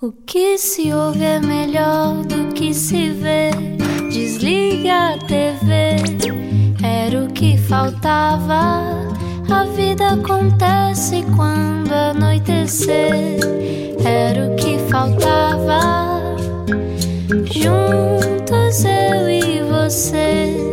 O que se ouve é melhor do que se vê. Desliga a TV, era o que faltava. A vida acontece quando anoitecer, era o que faltava. Juntos eu e você.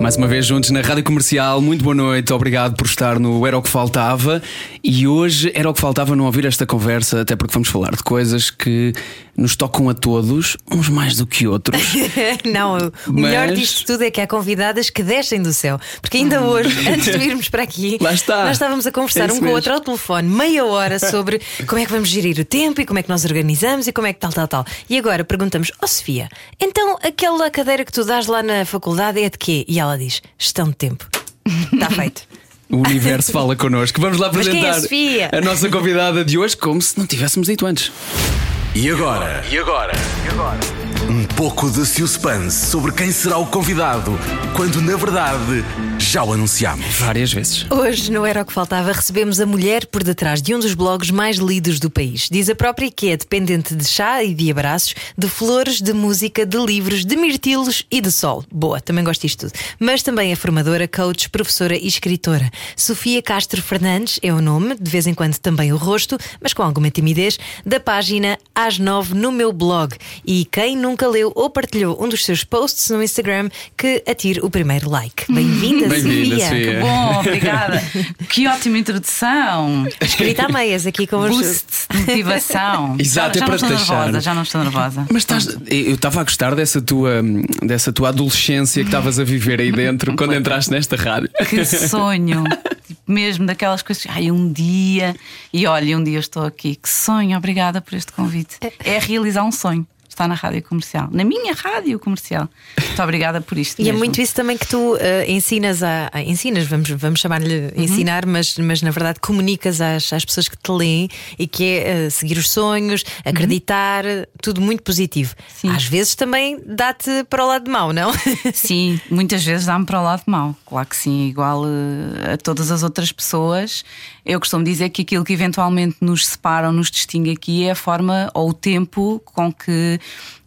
Mais uma vez juntos na Rádio Comercial, muito boa noite, obrigado por estar no Era o que Faltava. E hoje era o que faltava não ouvir esta conversa, até porque vamos falar de coisas que nos tocam a todos, uns mais do que outros. não, o Mas- melhor disto tudo é que há convidadas que descem do céu. Porque ainda hoje, antes de virmos para aqui, nós estávamos a conversar É um com o outro ao telefone, meia hora, sobre como é que vamos gerir o tempo e como é que nós organizamos e como é que tal, tal, tal. E agora perguntamos, ó Sofia, então aquela cadeira que tu dás lá na faculdade é de quê? E ela diz: gestão de tempo. Está feito. O universo fala connosco. Vamos lá Mas quem é a apresentar a nossa convidada de hoje, como se não tivéssemos dito antes. E agora? E agora? Um pouco de suspense sobre quem será o convidado, quando na verdade já o anunciamos. Várias vezes. Hoje, no Era o que Faltava, recebemos a mulher por detrás de um dos blogs mais lidos do país. Diz a própria que é dependente de chá e de abraços, de flores, de música, de livros, de mirtilos e de sol. Boa, também gosto disto tudo. Mas também é formadora, coach, professora e escritora. Sofia Castro Fernandes é o nome, de vez em quando também o rosto, mas com alguma timidez, da página Às Nove no meu blog. E quem nunca leu ou partilhou um dos seus posts no Instagram, que atire o primeiro like. Bem-vinda, Bem-vinda, Sofia. Sofia. Bom, obrigada. que ótima introdução. Escrita a meias aqui com os. Boost de motivação. Exato, já, é já para não estou nervosa, já não estou nervosa. Mas estás, eu estava a gostar dessa tua, dessa tua adolescência que estavas a viver aí dentro quando entraste nesta rádio. Que sonho. Tipo, mesmo daquelas coisas. Ai, um dia. E olha, um dia eu estou aqui. Que sonho. Obrigada por este convite. É realizar um sonho. Está na rádio comercial. Na minha rádio comercial. Muito obrigada por isto. E é mesmo. muito isso também que tu eh, ensinas a, a- ensinas, vamos, vamos chamar-lhe Uhum. ensinar, mas, mas na verdade comunicas às, às pessoas que te leem e que é eh, seguir os sonhos, acreditar, tudo muito positivo. Sim. Às vezes também dá-te para o lado mau, não? Sim, muitas vezes dá-me para o lado mau. Claro que sim, igual eh, a todas as outras pessoas. Eu costumo dizer que aquilo que eventualmente nos separa ou nos distingue aqui é a forma ou o tempo com que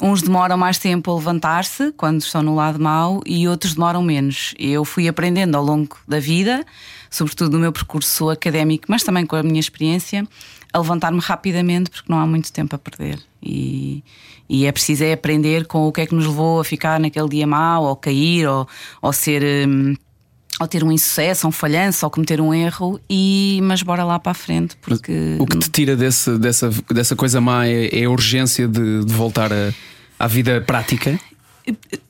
uns demoram mais tempo a levantar-se quando estão no lado mau e outros demoram menos. Eu fui aprendendo ao longo da vida, sobretudo no meu percurso académico, mas também com a minha experiência, a levantar-me rapidamente porque não há muito tempo a perder. E, e é preciso é aprender com o que é que nos levou a ficar naquele dia mau, ou cair, ou, ou ser. hum, ou ter um insucesso, ou um falhanço, ou cometer um erro, e, mas bora lá para a frente, porque O que te tira desse, dessa, dessa coisa má é, é a urgência de, de voltar a- à vida prática.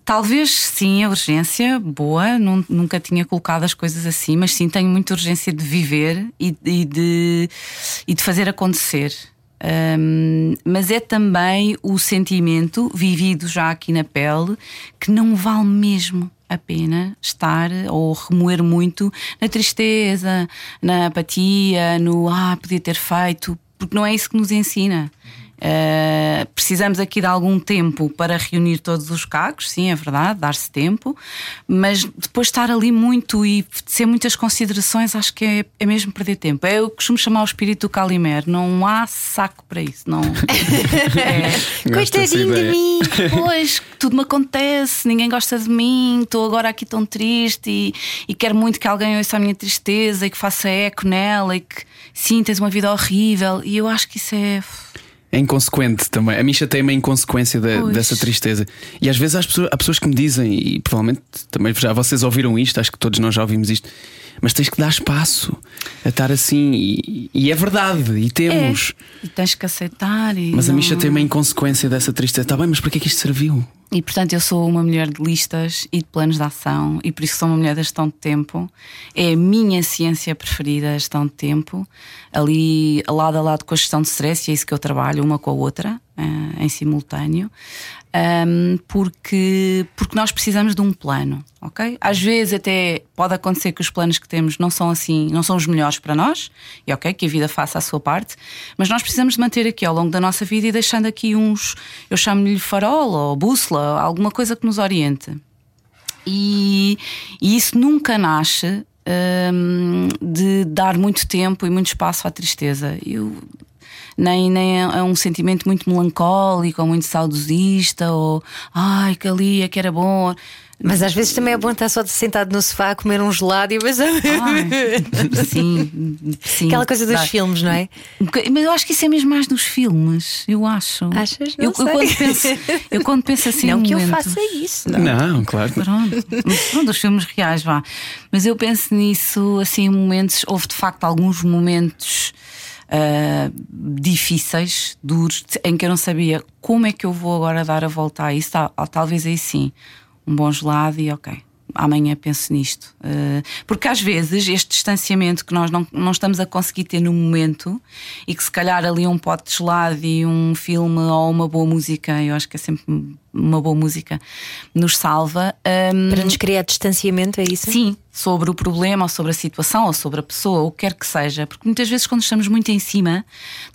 Talvez sim, a urgência, boa, nun- nunca tinha colocado as coisas assim, mas sim tenho muita urgência de viver e, e de, e de fazer acontecer. Hum, mas é também o sentimento vivido já aqui na pele que não vale mesmo a pena estar ou remoer muito na tristeza, na apatia, no ah, podia ter feito, porque não é isso que nos ensina. Uh, precisamos aqui de algum tempo para reunir todos os cacos, sim, é verdade, dar-se tempo, mas depois estar ali muito e ser muitas considerações, acho que é, é mesmo perder tempo. É, eu costumo chamar o espírito do Calimero, não há saco para isso, não. É, Coitadinho de mim! Pois, tudo me acontece, ninguém gosta de mim, estou agora aqui tão triste e, e quero muito que alguém ouça a minha tristeza e que faça eco nela e que sim, tens uma vida horrível. E eu acho que isso é. É inconsequente também. A mim chateia-me a inconsequência da- dessa tristeza. E às vezes há pessoas, há pessoas que me dizem, e provavelmente também já vocês ouviram isto, acho que todos nós já ouvimos isto, mas tens que dar espaço a estar assim. E, e é verdade, e temos. E tens que aceitar. Mas a mim não- chateia-me a inconsequência dessa tristeza. Está bem, mas para que é que isto serviu? E portanto eu sou uma mulher de listas e de planos de ação e por isso sou uma mulher da gestão de tempo. É a minha ciência preferida, a gestão de tempo. Ali lado a lado com a gestão de stress, e é isso que eu trabalho, uma com a outra, eh, em simultâneo. Ahm, porque, porque nós precisamos de um plano, ok? Às vezes até pode acontecer que os planos que temos não são assim, não são os melhores para nós, e ok, que a vida faça a sua parte, mas nós precisamos de manter aqui ao longo da nossa vida e deixando aqui uns, eu chamo-lhe farol ou bússola, alguma coisa que nos oriente. E, e isso nunca nasce de dar muito tempo e muito espaço à tristeza. Eu, nem, nem é um sentimento muito melancólico ou muito saudosista ou ai que ali é que era bom. Mas às vezes também é bom estar só sentado no sofá a comer um gelado e mas... sim, sim. Aquela coisa dos filmes, não é? Mas eu acho que isso é mesmo mais nos filmes, eu acho. Achas? Não eu, sei. eu, quando penso, eu quando penso assim. Não que momentos, eu faça isso. Não. Não, claro. Pronto, pronto, os filmes reais, vá. Mas eu penso nisso, assim, em momentos. Houve de facto alguns momentos uh, difíceis, duros, em que eu não sabia como é que eu vou agora dar a volta a isso. Tal, talvez aí sim um bom gelado e ok. Amanhã penso nisto. Uh, porque às vezes este distanciamento que nós não, não estamos a conseguir ter no momento e que se calhar ali um pote de gelado e um filme ou uma boa música, eu acho que é sempre uma boa música, nos salva. Um, Para nos criar distanciamento, é isso? Sim, sobre o problema, ou sobre a situação, ou sobre a pessoa, o que quer que seja. Porque muitas vezes, quando estamos muito em cima,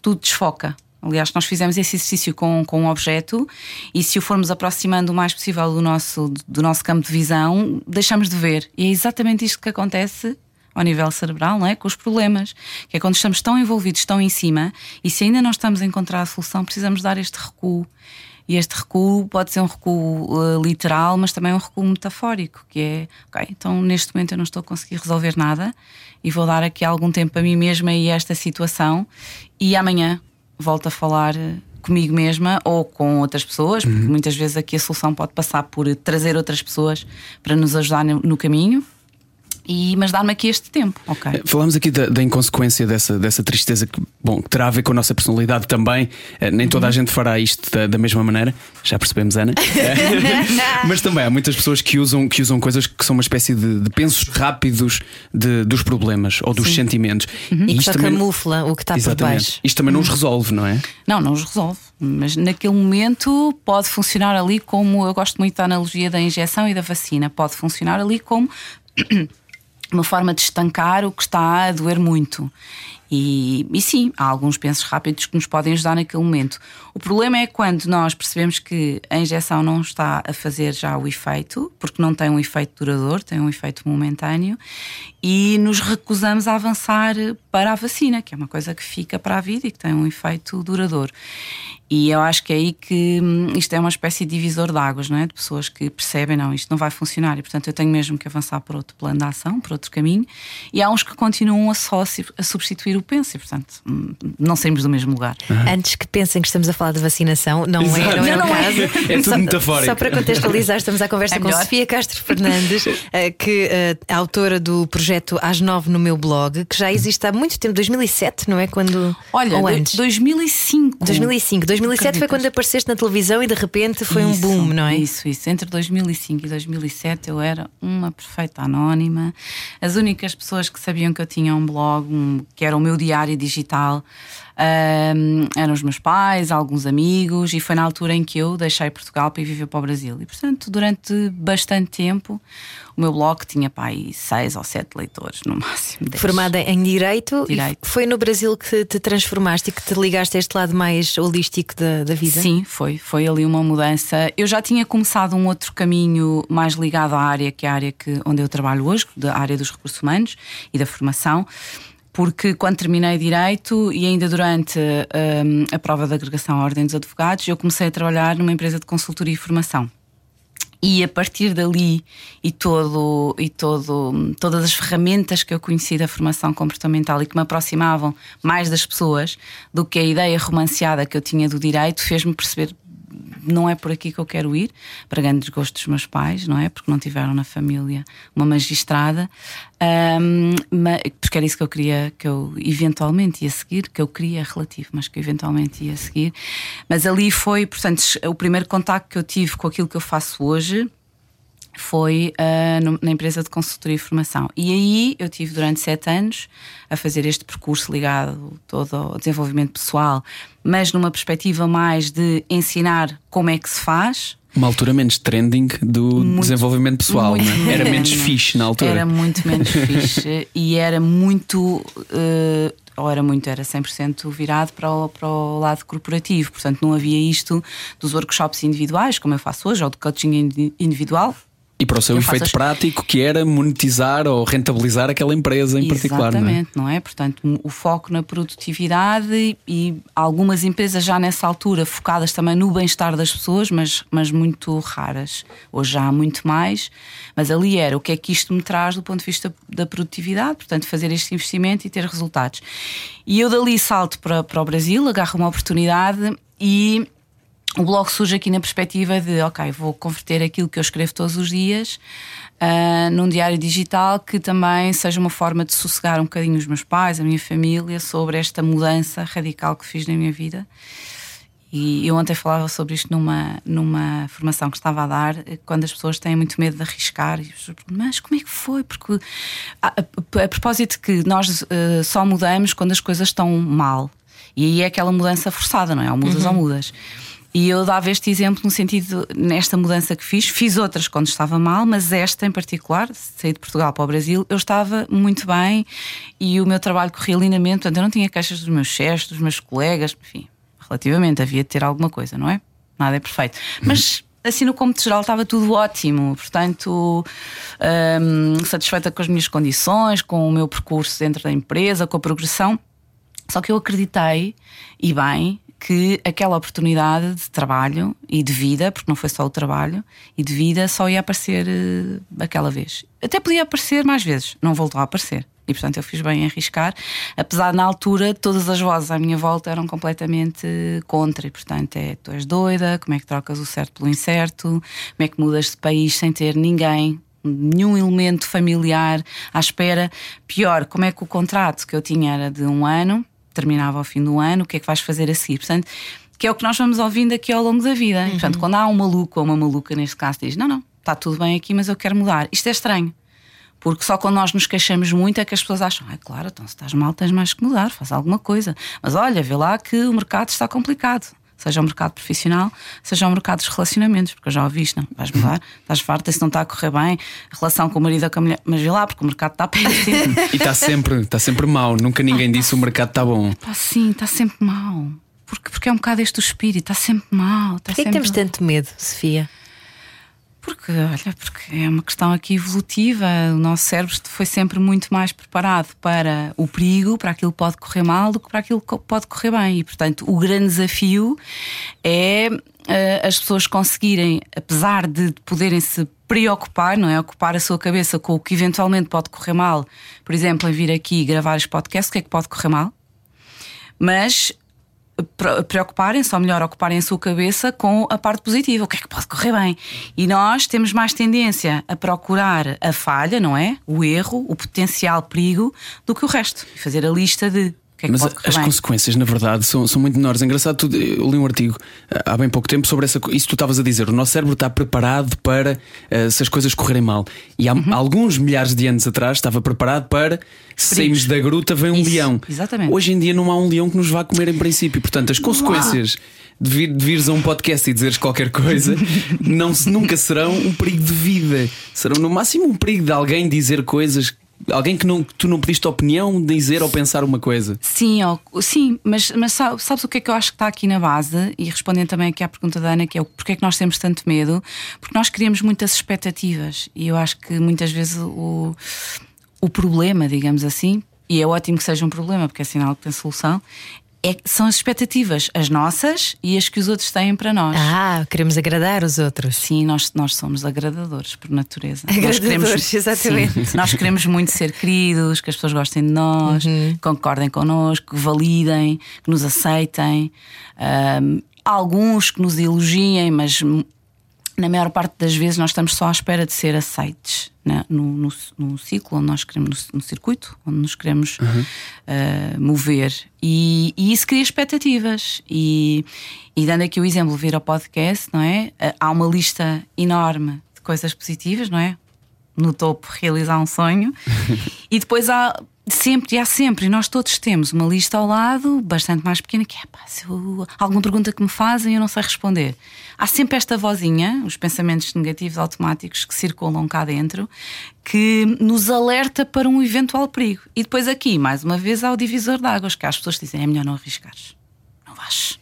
tudo desfoca. Aliás, nós fizemos esse exercício com, com um objeto e se o formos aproximando o mais possível do nosso, do nosso campo de visão, deixamos de ver. E é exatamente isto que acontece ao nível cerebral, não é? com os problemas, que é quando estamos tão envolvidos, tão em cima, e se ainda não estamos a encontrar a solução, precisamos dar este recuo. E este recuo pode ser um recuo uh, literal, mas também um recuo metafórico, que é, ok, então neste momento eu não estou a conseguir resolver nada e vou dar aqui algum tempo a mim mesma e a esta situação, e amanhã volto a falar comigo mesma ou com outras pessoas, porque uhum. muitas vezes aqui a solução pode passar por trazer outras pessoas para nos ajudar no, no caminho. E, mas dar-me aqui este tempo. Okay. Eh, falamos aqui da, da, inconsequência dessa, dessa tristeza que, bom, que terá a ver com a nossa personalidade também. Eh, nem toda a uhum. gente fará isto da, da mesma maneira, já percebemos, Ana. mas também há muitas pessoas que usam, que usam coisas que são uma espécie de, de pensos rápidos de, dos problemas ou dos Sim. sentimentos. Uhum. E, e isto também camufla o que está Exatamente. por baixo. Isto também não os uhum. resolve, não é? Não, não os resolve. Mas naquele momento pode funcionar ali como eu gosto muito da analogia da injeção e da vacina. Pode funcionar ali como uma forma de estancar o que está a doer muito. E, e, sim, há alguns pensos rápidos que nos podem ajudar naquele momento. O problema é quando nós percebemos que a injeção não está a fazer já o efeito, porque não tem um efeito duradouro, tem um efeito momentâneo, e nos recusamos a avançar para a vacina, que é uma coisa que fica para a vida e que tem um efeito duradouro. E eu acho que é aí que hum, isto é uma espécie de divisor de águas, não é? De pessoas que percebem, não, isto não vai funcionar e, portanto, eu tenho mesmo que avançar por outro plano de ação, por outro caminho. E há uns que continuam a só a substituir o penso e, portanto, hum, não saímos do mesmo lugar. Uhum. Antes que pensem que estamos a falar de vacinação, não Exato. é, não é não, o caso. É, é tudo só, metafórico. Só para contextualizar, estamos à conversa é com Sofia Castro Fernandes, eh, que é autora do projeto Às Nove no meu blog, que já existe há muito tempo, 2007, não é? Quando. Olha, ou antes? 2005. 2005. 2007 foi quando apareceste na televisão e de repente foi isso, um boom, não é? Isso, isso. Entre 2005 e 2007 eu era uma perfeita anónima. As únicas pessoas que sabiam que eu tinha um blog, um, que era o meu diário digital, um, eram os meus pais, alguns amigos, e foi na altura em que eu deixei Portugal para ir viver para o Brasil. E portanto, durante bastante tempo, o meu blog tinha pai seis ou sete leitores no máximo. Dez. Formada em Direito, Direito. foi no Brasil que te transformaste e que te ligaste a este lado mais holístico da, da vida? Sim, foi. Foi ali uma mudança. Eu já tinha começado um outro caminho mais ligado à área que é a área que, onde eu trabalho hoje, da área dos recursos humanos e da formação porque quando terminei Direito e ainda durante um, a prova de agregação à Ordem dos Advogados, eu comecei a trabalhar numa empresa de consultoria e formação. E a partir dali e todo e todo todas as ferramentas que eu conheci da formação comportamental e que me aproximavam mais das pessoas do que a ideia romanceada que eu tinha do direito fez-me perceber não é por aqui que eu quero ir, para grande desgosto dos meus pais, não é? Porque não tiveram na família uma magistrada, um, porque era isso que eu queria, que eu eventualmente ia seguir, que eu queria relativo, mas que eventualmente ia seguir. Mas ali foi, portanto, o primeiro contacto que eu tive com aquilo que eu faço hoje foi uh, na empresa de consultoria e formação. E aí eu tive durante sete anos a fazer este percurso ligado todo ao desenvolvimento pessoal, mas numa perspectiva mais de ensinar como é que se faz. Uma altura menos trending do muito, desenvolvimento pessoal, né? era menos fixe na altura. Era muito menos fixe e era muito. Uh, ou era muito, era 100% virado para o, para o lado corporativo. Portanto, não havia isto dos workshops individuais, como eu faço hoje, ou de coaching individual, E para o seu Eu efeito as- prático, que era monetizar ou rentabilizar aquela empresa em particular. Não é? Exatamente, não é? Portanto, o foco na produtividade e, e algumas empresas já nessa altura focadas também no bem-estar das pessoas, mas, mas muito raras. Hoje já há muito mais, mas ali era o que é que isto me traz do ponto de vista da produtividade, portanto, fazer este investimento e ter resultados. E eu dali salto para, para o Brasil, agarro uma oportunidade e o blog surge aqui na perspectiva de, ok, vou converter aquilo que eu escrevo todos os dias ah, num diário digital que também seja uma forma de sossegar um bocadinho os meus pais, a minha família, sobre esta mudança radical que fiz na minha vida. E eu ontem falava sobre isto numa, numa formação que estava a dar, quando as pessoas têm muito medo de arriscar. Mas como é que foi? Porque a, a, a propósito de que nós eh, só mudamos quando as coisas estão mal. E aí é aquela mudança forçada, não é? Ou mudas ou mudas. E eu dava este exemplo no sentido, nesta mudança que fiz, fiz outras quando estava mal, mas esta em particular, saí de Portugal para o Brasil, eu estava muito bem e o meu trabalho corria lindamente, portanto eu não tinha queixas dos meus chefes, dos meus colegas, enfim, relativamente, havia de ter alguma coisa, não é? Nada é perfeito. Mas assim no cômputo geral estava tudo ótimo, portanto, hum, satisfeita com as minhas condições, com o meu percurso dentro da empresa, com a progressão. Só que eu acreditei, e bem, que aquela oportunidade de trabalho e de vida, porque não foi só o trabalho, e de vida só ia aparecer eh, aquela vez. Até podia aparecer mais vezes, não voltou a aparecer. E portanto eu fiz bem em arriscar, apesar na altura todas as vozes à minha volta eram completamente contra. E portanto é tu és doida, como é que trocas o certo pelo incerto, como é que mudas de país sem ter ninguém nenhum elemento familiar à espera. Pior, como é que o contrato que eu tinha era de um ano, terminava ao fim do ano, o que é que vais fazer a seguir? Portanto, que é o que nós vamos ouvindo aqui ao longo da vida. E, portanto, quando há um maluco ou uma maluca, neste caso, diz: Não, não, está tudo bem aqui, mas eu quero mudar. Isto é estranho. Porque só quando nós nos queixamos muito é que as pessoas acham, ah, claro, então se estás mal tens mais que mudar, faz alguma coisa. Mas olha, vê lá que o mercado está complicado. Seja o mercado profissional, seja o mercado dos relacionamentos, porque eu já ouvi isto, não, vais mudar, estás farta, se não está a correr bem, a relação com o marido ou com a mulher, mas vê lá, porque o mercado está péssimo. E está sempre, está sempre mau. Nunca ninguém disse o mercado está bom. Pá, sim, está sempre mal. Porque, porque é um bocado este o espírito, está sempre mal. Está Porquê é que sempre... temos tanto medo, Sofia? Porque, olha, porque é uma questão aqui evolutiva. O nosso cérebro foi sempre muito mais preparado para o perigo, para aquilo que pode correr mal, do que para aquilo que pode correr bem. E, portanto, o grande desafio é eh, as pessoas conseguirem, apesar de poderem se preocupar, não é? Ocupar a sua cabeça com o que eventualmente pode correr mal, por exemplo, em vir aqui gravar este podcast, o que é que pode correr mal? Mas preocuparem-se, ou melhor, ocuparem a sua cabeça com a parte positiva, o que é que pode correr bem. E nós temos mais tendência a procurar a falha, não é? O erro, o potencial perigo, do que o resto. Fazer a lista de que é que Mas as bem. consequências, na verdade, são, são muito menores. É Engraçado, tu- eu li um artigo ah, há bem pouco tempo sobre essa, isso que tu estavas a dizer. O nosso cérebro está preparado para ah, se as coisas correrem mal. E há Uhum. alguns milhares de anos atrás estava preparado para se sairmos da gruta vem um Isso, leão. exatamente. Hoje em dia não há um leão que nos vá comer em princípio. Portanto, as consequências de, vir, de vires a um podcast e dizeres qualquer coisa não, se- nunca serão um perigo de vida. Serão no máximo um perigo de alguém dizer coisas. Alguém que, não, que tu não pediste opinião, dizer ou pensar uma coisa. Sim, sim, mas, mas sa- sabes o que é que eu acho que está aqui na base? E respondendo também aqui à pergunta da Ana, que é o porquê é que nós temos tanto medo? Porque nós criamos muitas expectativas e eu acho que muitas vezes o, o problema, digamos assim, e é ótimo que seja um problema, porque é sinal que tem solução, é, são as expectativas, as nossas e as que os outros têm para nós. Ah, queremos agradar os outros. Sim, nós, nós somos agradadores por natureza. Nós Agradadores, exatamente. Sim, nós queremos muito ser queridos, que as pessoas gostem de nós, Uhum. concordem connosco, que validem, que nos aceitem. Ahm, alguns que nos elogiem, mas na maior parte das vezes nós estamos só à espera de ser aceites né? no, no, no ciclo onde nós queremos, no, no circuito onde nos queremos ah, mover. E, e isso cria expectativas. E, e dando aqui o exemplo, vir ao podcast, não é? Ah, Há uma lista enorme de coisas positivas, não é? No topo, realizar um sonho. e depois há sempre, e há sempre, e nós todos temos uma lista ao lado, bastante mais pequena, que é pá, se eu, alguma pergunta que me fazem eu não sei responder. Há sempre esta vozinha, os pensamentos negativos automáticos que circulam cá dentro, que nos alerta para um eventual perigo. E depois aqui, mais uma vez, há o divisor de águas, que as pessoas dizem: é melhor não arriscares. Não vais.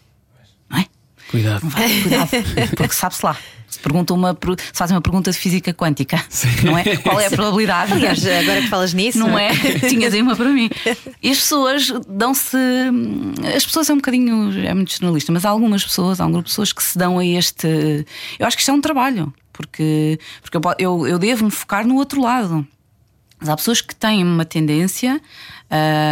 Não é? Cuidado. Não vai, cuidado, porque sabe-se lá. Se, pergunta uma, se fazem uma pergunta de física quântica, Sim. não é? Qual é a probabilidade? Aliás, agora que falas nisso, não é? Tinhas aí uma para mim. E as pessoas dão-se. As pessoas é um bocadinho. É muito jornalista, mas há algumas pessoas, há um grupo de pessoas que se dão a este. Eu acho que isto é um trabalho, porque, porque eu, eu, eu devo me focar no outro lado. Mas há pessoas que têm uma tendência.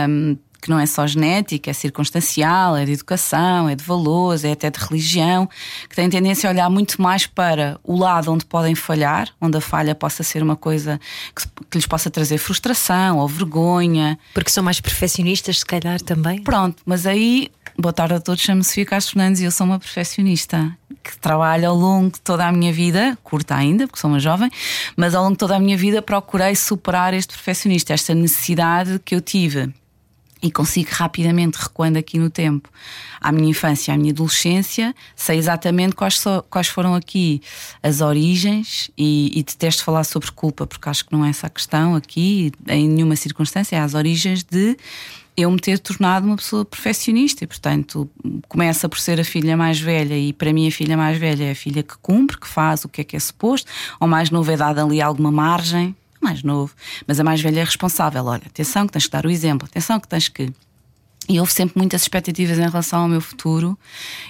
Um, que não é só genética, é circunstancial, é de educação, é de valores, é até de religião, que têm tendência a olhar muito mais para o lado onde podem falhar, onde a falha possa ser uma coisa que, que lhes possa trazer frustração ou vergonha. Porque são mais perfeccionistas, se calhar também. Pronto, mas aí Boa tarde a todos, chamo-me Sofia Castro Fernandes e eu sou uma perfeccionista que trabalho ao longo de toda a minha vida, curta ainda, porque sou uma jovem, mas ao longo de toda a minha vida procurei superar este perfeccionista, esta necessidade que eu tive e consigo rapidamente, recuando aqui no tempo, à minha infância, à minha adolescência, sei exatamente quais, so, quais foram aqui as origens e, e detesto falar sobre culpa, porque acho que não é essa a questão aqui, em nenhuma circunstância, é as origens de eu me ter tornado uma pessoa perfeccionista. E, portanto, começa por ser a filha mais velha e para mim a filha mais velha é a filha que cumpre, que faz o que é que é suposto, ou mais novo é ali alguma margem mais novo, mas a mais velha é responsável. Olha, atenção que tens que dar o exemplo, atenção que tens que. E houve sempre muitas expectativas em relação ao meu futuro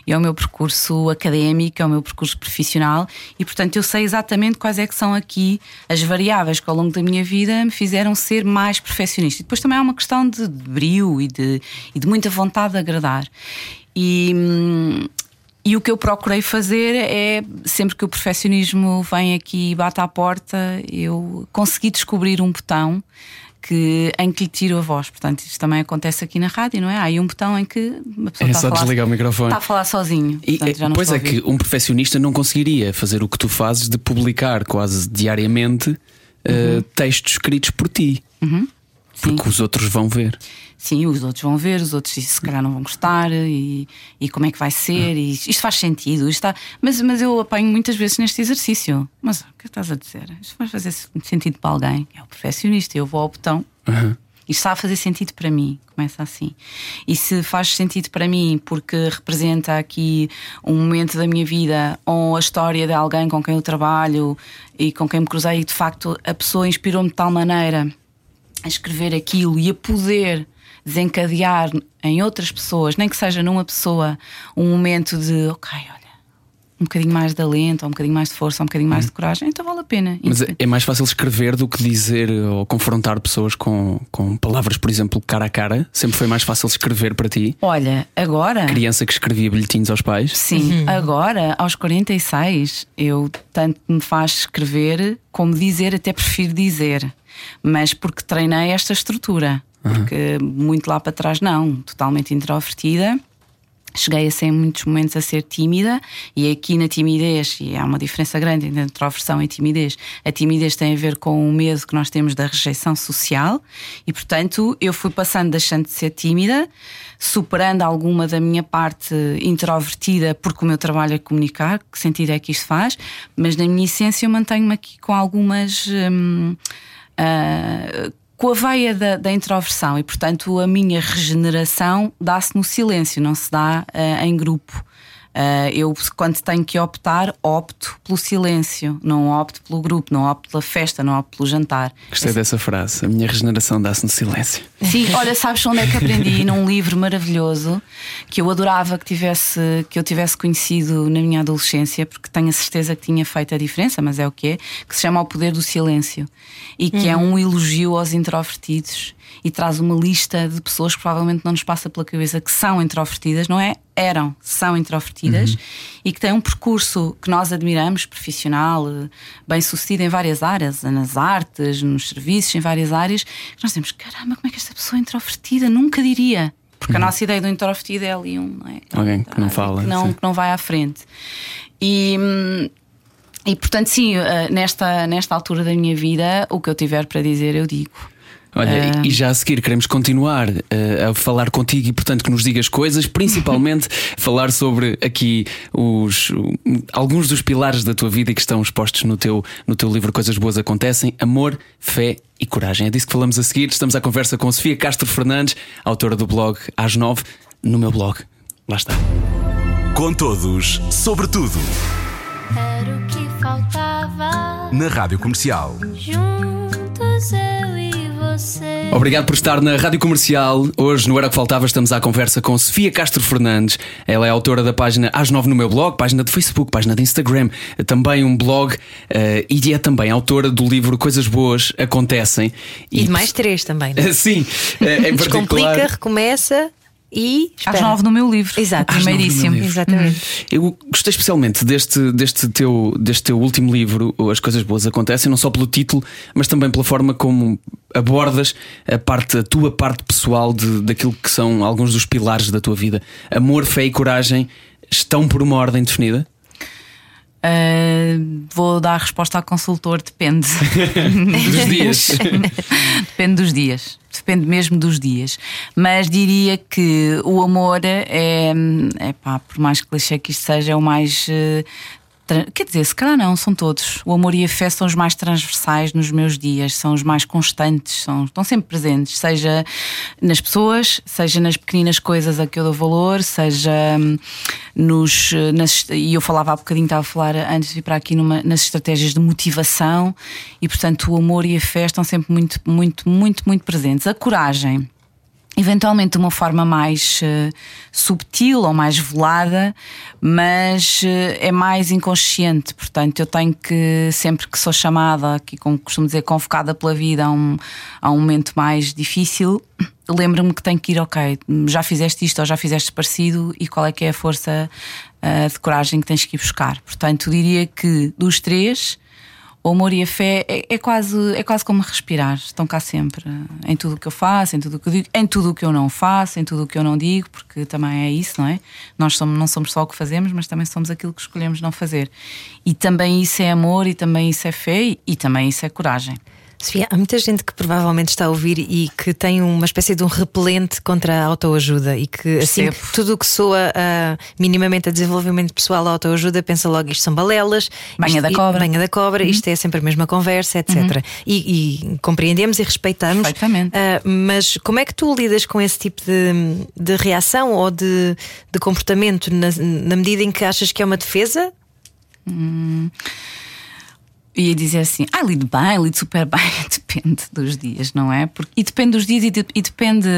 e ao meu percurso académico, ao meu percurso profissional, e portanto eu sei exatamente quais é que são aqui as variáveis que ao longo da minha vida me fizeram ser mais perfeccionista. E depois também há uma questão de, brio e de, e de muita vontade de agradar. E, hum, e o que eu procurei fazer é, sempre que o perfeccionismo vem aqui e bate à porta, eu consegui descobrir um botão que, em que lhe tiro a voz. Portanto, isto também acontece aqui na rádio, não é? Há aí um botão em que uma pessoa é está, só a falar, desligar o microfone. está a falar sozinho. E, portanto, pois é que um perfeccionista não conseguiria fazer o que tu fazes de publicar quase diariamente uhum. uh, textos escritos por ti. Uhum. Porque os outros vão ver. Sim, os outros vão ver, os outros se calhar não vão gostar e, e como é que vai ser. Ah. E isto faz sentido. Isto está, mas, mas eu apanho muitas vezes neste exercício. Mas o que estás a dizer? Isto vai fazer sentido para alguém. É o perfeccionista. Eu vou ao botão. Uhum. Isto está a fazer sentido para mim. Começa assim. E se faz sentido para mim porque representa aqui um momento da minha vida ou a história de alguém com quem eu trabalho e com quem me cruzei e de facto a pessoa inspirou-me de tal maneira a escrever aquilo e a poder desencadear em outras pessoas, nem que seja numa pessoa, um momento de ok, olha, um bocadinho mais de alento, ou um bocadinho mais de força, ou um bocadinho mais de uhum. coragem, então vale a pena. Mas é, é mais fácil escrever do que dizer ou confrontar pessoas com, com palavras, por exemplo, cara a cara? Sempre foi mais fácil escrever para ti? Olha, agora. Criança que escrevia bilhetinhos aos pais? Sim, uhum. agora, aos 46, eu tanto me faz escrever como dizer, até prefiro dizer. Mas porque treinei esta estrutura. Porque muito lá para trás, não, totalmente introvertida. Cheguei a ser em muitos momentos a ser tímida, e aqui na timidez, e há uma diferença grande entre introversão e timidez. A timidez tem a ver com o medo que nós temos da rejeição social, e portanto eu fui passando, deixando de ser tímida, superando alguma da minha parte introvertida, porque o meu trabalho é comunicar, que sentido é que isto faz, mas na minha essência eu mantenho-me aqui com algumas. Hum, uh, com a veia da, da, introversão e, portanto, a minha regeneração dá-se no silêncio, não se dá uh, em grupo. Uh, eu, quando tenho que optar, opto pelo silêncio, não opto pelo grupo, não opto pela festa, não opto pelo jantar. Gostei Esse... dessa frase. A minha regeneração dá-se no silêncio. Sim, olha, sabes onde é que aprendi? Num livro maravilhoso que eu adorava que, tivesse, que eu tivesse conhecido na minha adolescência, porque tenho a certeza que tinha feito a diferença, mas é o que é, que se chama O Poder do Silêncio e que é uhum. é um elogio aos introvertidos e traz uma lista de pessoas que provavelmente não nos passa pela cabeça que são introvertidas, não é? Eram, são introvertidas uhum. e que têm um percurso que nós admiramos, profissional, bem sucedido em várias áreas, nas artes, nos serviços, em várias áreas, que nós temos, caramba, como é que esta pessoa é introvertida? Nunca diria. Porque uhum. a nossa ideia do introvertido é ali um. É? Alguém que não fala. Que não, que não vai à frente. E. Hum, e portanto, sim, eh, nesta, nesta altura da minha vida, o que eu tiver para dizer, eu digo. Olha, uh... e já a seguir queremos continuar uh, a falar contigo e, portanto, que nos digas coisas, principalmente falar sobre aqui os, alguns dos pilares da tua vida que estão expostos no teu, no teu livro Coisas Boas Acontecem: amor, fé e coragem. É disso que falamos a seguir. Estamos à conversa com Sofia Castro Fernandes, autora do blog Às Nove, no meu blog. Lá está. Com todos, sobre tudo. Era o que faltava. Na Rádio Comercial. Juntos eu e. Obrigado por estar na Rádio Comercial. Hoje, no Era o que Faltava, estamos à conversa com Sofia Castro Fernandes. Ela é autora da página Às Nove no meu blog, página de Facebook, página de Instagram, também um blog eh, e é também autora do livro Coisas Boas Acontecem. E de mais três também. não é? Sim, eh, em Descomplica, particular. recomeça e. Às espera. nove no meu livro. Exato. Às Primeiríssimo. Exatamente. Eu gostei especialmente deste, deste, teu, deste teu último livro, As Coisas Boas Acontecem, não só pelo título, mas também pela forma como abordas a, parte, a tua parte pessoal de, daquilo que são alguns dos pilares da tua vida. Amor, fé e coragem estão por uma ordem definida? Uh, vou dar a resposta ao consultor, depende. Dos dias. Depende dos dias. Depende mesmo dos dias. Mas diria que o amor é, é pá, por mais clichê que isto seja, é o mais. tra- Quer dizer, se calhar não, são todos. O amor e a fé são os mais transversais nos meus dias, são os mais constantes, são, estão sempre presentes, seja nas pessoas, seja nas pequeninas coisas a que eu dou valor, seja hum, nos. Nas, e eu falava há bocadinho, estava a falar antes de vir para aqui numa, nas estratégias de motivação, e portanto o amor e a fé estão sempre muito, muito, muito, muito presentes. A coragem eventualmente de uma forma mais eh, subtil ou mais velada, mas eh, é mais inconsciente. Portanto, eu tenho que, sempre que sou chamada, aqui como costumo dizer, convocada pela vida a um, a um momento mais difícil, lembro-me que tenho que ir, ok, já fizeste isto ou já fizeste parecido e qual é que é a força eh, de coragem que tens que ir buscar. Portanto, diria que dos três. O amor e a fé é, é quase, é quase como respirar, estão cá sempre, em tudo o que eu faço, em tudo o que eu digo, em tudo o que eu não faço, em tudo o que eu não digo, porque também é isso, não é? Nós somos, não somos só o que fazemos, mas também somos aquilo que escolhemos não fazer. E também isso é amor, e também isso é fé, e, e também isso é coragem. Sofia, há muita gente que provavelmente está a ouvir e que tem uma espécie de um repelente contra a autoajuda e que assim Percebo. tudo o que soa ah, minimamente a desenvolvimento pessoal, a autoajuda, pensa logo isto são balelas, Banha da e- cobra. banha da cobra, isto é sempre a mesma conversa, etc. E, e compreendemos e respeitamos. Ah, mas como é que tu lidas com esse tipo de, de reação ou de, de comportamento na, na medida em que achas que é uma defesa? Ia dizer assim, ah, lido bem, lido super bem, depende dos dias, não é? Porque, e depende dos dias e, de- e depende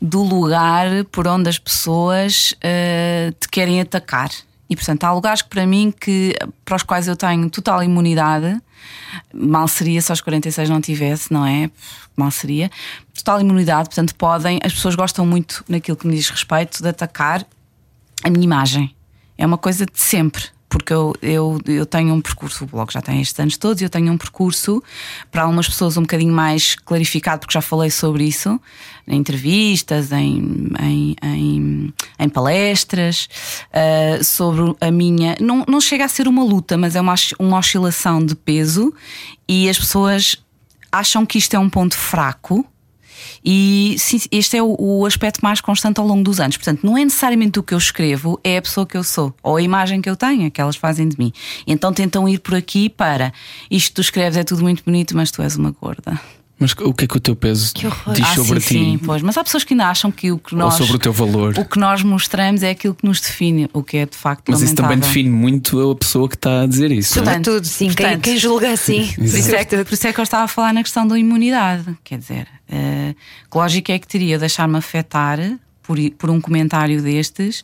do lugar por onde as pessoas eh, te querem atacar. E portanto, há lugares que para mim que, para os quais eu tenho total imunidade, mal seria se aos 46 não tivesse, não é? Mal seria. Total imunidade, portanto, podem, as pessoas gostam muito naquilo que me diz respeito de atacar a minha imagem. É uma coisa de sempre. Porque eu, eu, eu tenho um percurso, o blog já tem estes anos todos, eu tenho um percurso para algumas pessoas um bocadinho mais clarificado, porque já falei sobre isso em entrevistas, em, em, em, em palestras, ah, sobre a minha. Não, não chega a ser uma luta, mas é uma, uma oscilação de peso, e as pessoas acham que isto é um ponto fraco. E sim, este é o, o aspecto mais constante ao longo dos anos. Portanto, não é necessariamente o que eu escrevo, é a pessoa que eu sou, ou a imagem que eu tenho, que elas fazem de mim. Então tentam ir por aqui para isto tu escreves é tudo muito bonito, mas tu és uma gorda. Mas o que é que o teu peso diz Ah, sobre sim, ti? sim, pois. Mas há pessoas que ainda acham que o que Ou nós. sobre o teu valor? o que nós mostramos é aquilo que nos define, o que é de facto Mas isso também lamentável. define muito a pessoa que está a dizer isso. é? Portanto, Sobretudo, sim. Quem, portanto, quem julga assim. Por isso, é que, por isso é que eu estava a falar na questão da imunidade. Quer dizer, eh, que lógica é que teria deixar-me afetar por, por um comentário destes,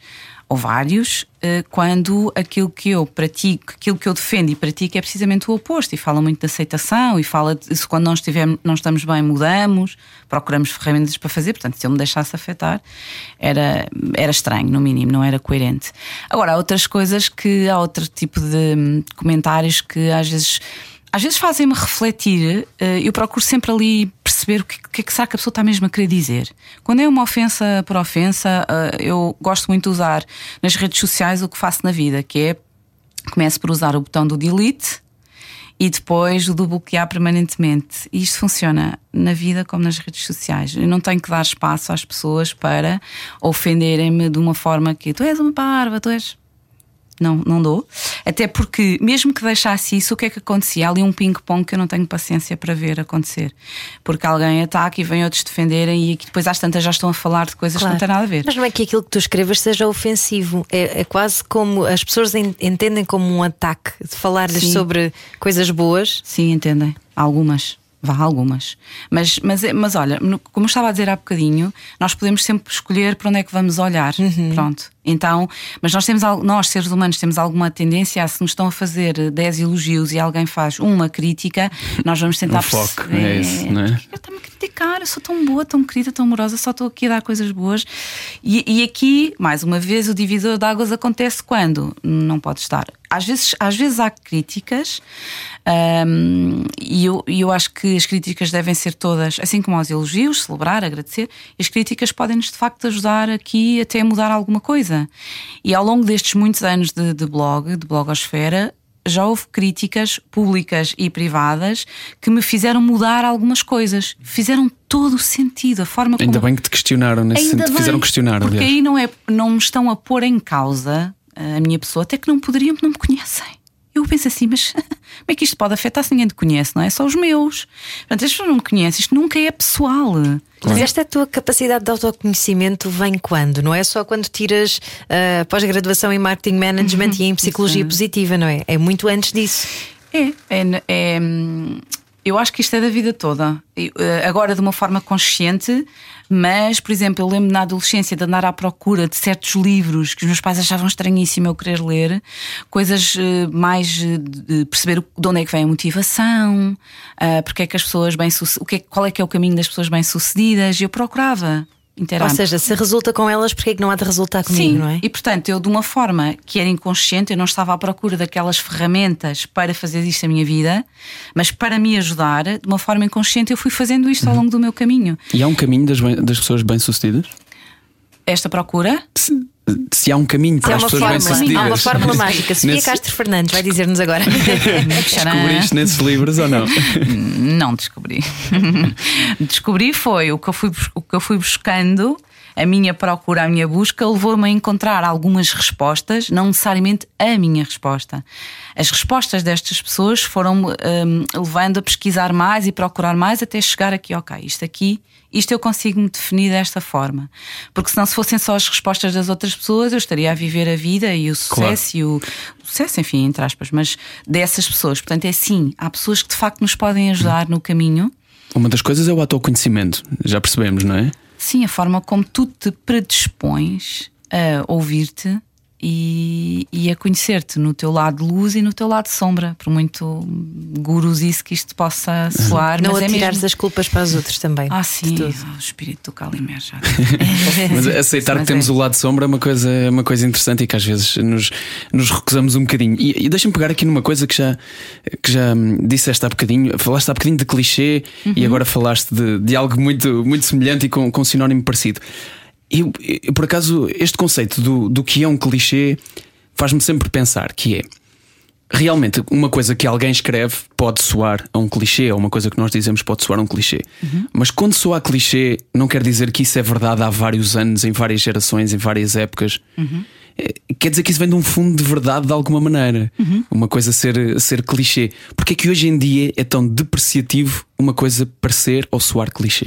ou vários, eh, quando aquilo que eu pratico, aquilo que eu defendo e pratico é precisamente o oposto. E fala muito de aceitação, e fala de se quando não, estivermos, não estamos bem, mudamos, procuramos ferramentas para fazer. Portanto, se eu me deixasse afetar, era, era estranho, no mínimo, não era coerente. Agora, há outras coisas que, há outro tipo de hum, comentários que às vezes às vezes fazem-me refletir. eh, Eu procuro sempre ali perceber o que, que é que será que a pessoa está mesmo a querer dizer. Quando é uma ofensa por ofensa, eh, eu gosto muito de usar nas redes sociais o que faço na vida, que é começo por usar o botão do delete e depois o do bloquear permanentemente. E isto funciona na vida como nas redes sociais. Eu não tenho que dar espaço às pessoas para ofenderem-me de uma forma que tu és uma parva, tu és. Não, não dou. Até porque, mesmo que deixasse isso, o que é que acontecia? Há ali um ping-pong que eu não tenho paciência para ver acontecer. Porque alguém ataca e vem outros defenderem e depois às tantas já estão a falar de coisas Claro. que não têm nada a ver. Mas não é que aquilo que tu escrevas seja ofensivo. É, é quase como as pessoas en- entendem como um ataque de falar-lhes sobre coisas boas. Sim, entendem. Algumas. Vá, algumas. Mas, mas, mas olha, como eu estava a dizer há bocadinho, nós podemos sempre escolher para onde é que vamos olhar. Pronto. Então, mas nós temos nós, seres humanos, temos alguma tendência a se nos estão a fazer 10 elogios e alguém faz uma crítica, nós vamos tentar Um foco, perceber- é isso, não é? Ele está-me a criticar, eu sou tão boa, tão querida, tão amorosa, só estou aqui a dar coisas boas. E, e aqui, mais uma vez, o divisor de águas acontece quando não pode estar. Às vezes, às vezes há críticas, hum, e eu, e eu acho que as críticas devem ser todas, assim como aos elogios, celebrar, agradecer, e as críticas podem-nos de facto ajudar aqui até a mudar alguma coisa. E ao longo destes muitos anos de, de blog, de blogosfera, já houve críticas públicas e privadas que me fizeram mudar algumas coisas. Fizeram todo o sentido, a forma como. Ainda bem que te questionaram nesse Ainda sentido. bem, Fizeram questionar, Porque aliás. aí não, é, não me estão a pôr em causa a minha pessoa, até que não poderiam, porque não me conhecem. Eu penso assim, mas como é que isto pode afetar se ninguém te conhece, não é? Só os meus. Portanto, as pessoas não me conhecem, isto nunca é pessoal. Mas esta tua capacidade de autoconhecimento vem quando? Não é só quando tiras a pós-graduação em marketing management e em psicologia positiva, não é? É muito antes disso. É, é, é, hum, eu acho que isto é da vida toda. Eh, Agora de uma forma consciente, mas, por exemplo, eu lembro na adolescência de andar à procura de certos livros que os meus pais achavam estranhíssimo eu querer ler, coisas eh, mais eh, de perceber de onde é que vem a motivação, porque é que as pessoas bem o que é, qual é que é o caminho das pessoas bem-sucedidas, e eu procurava. Ou seja, se resulta com elas, porque é que não há de resultar comigo, Sim, não é? e portanto, eu de uma forma que era inconsciente, eu não estava à procura daquelas ferramentas para fazer isto a minha vida, mas para me ajudar, de uma forma inconsciente, eu fui fazendo isto Uhum. ao longo do meu caminho. E há um caminho das, bem- das pessoas bem-sucedidas? Esta procura, Se, se há um caminho para Há as pessoas bem-sucedidas. há uma fórmula mágica. Sofia Nesse- Castro Fernandes vai dizer-nos agora. Descobriste nesses livros ou não? não descobri. descobri foi o que, eu fui, o que eu fui buscando. A minha procura, a minha busca levou-me a encontrar algumas respostas, não necessariamente a minha resposta. As respostas destas pessoas foram-me hum, levando a pesquisar mais e procurar mais até chegar aqui, ok, isto aqui, isto eu consigo me definir desta forma. Porque senão, se fossem só as respostas das outras pessoas, eu estaria a viver a vida e o sucesso e o, o sucesso, enfim, entre aspas, mas dessas pessoas. Portanto, é sim, há pessoas que de facto nos podem ajudar no caminho. Uma das coisas é o autoconhecimento, já percebemos, não é? Sim, a forma como tu te predispões a ouvir-te e, e a conhecer-te no teu lado de luz e no teu lado de sombra, por muito gurusice que isto possa soar, não mas é mesmo. as culpas para os outros também. Ah, sim, o espírito do Calimé já. Mas aceitar Mas que temos é. o lado sombra é uma coisa, é uma coisa interessante e que às vezes nos, nos recusamos um bocadinho. E, e deixa-me pegar aqui numa coisa que já, que já hum, disseste há bocadinho. Falaste há bocadinho de clichê Uhum. e agora falaste de, de algo muito, muito semelhante e com, com um sinónimo parecido. Eu, eu, por acaso, este conceito do, do que é um clichê faz-me sempre pensar que é. Realmente, uma coisa que alguém escreve pode soar a um clichê, ou uma coisa que nós dizemos pode soar a um clichê. Mas quando soa a clichê, não quer dizer que isso é verdade há vários anos, em várias gerações, em várias épocas. Eh, Quer dizer que isso vem de um fundo de verdade de alguma maneira. Uma coisa ser, ser clichê. Porque é que hoje em dia é tão depreciativo uma coisa parecer ou soar clichê?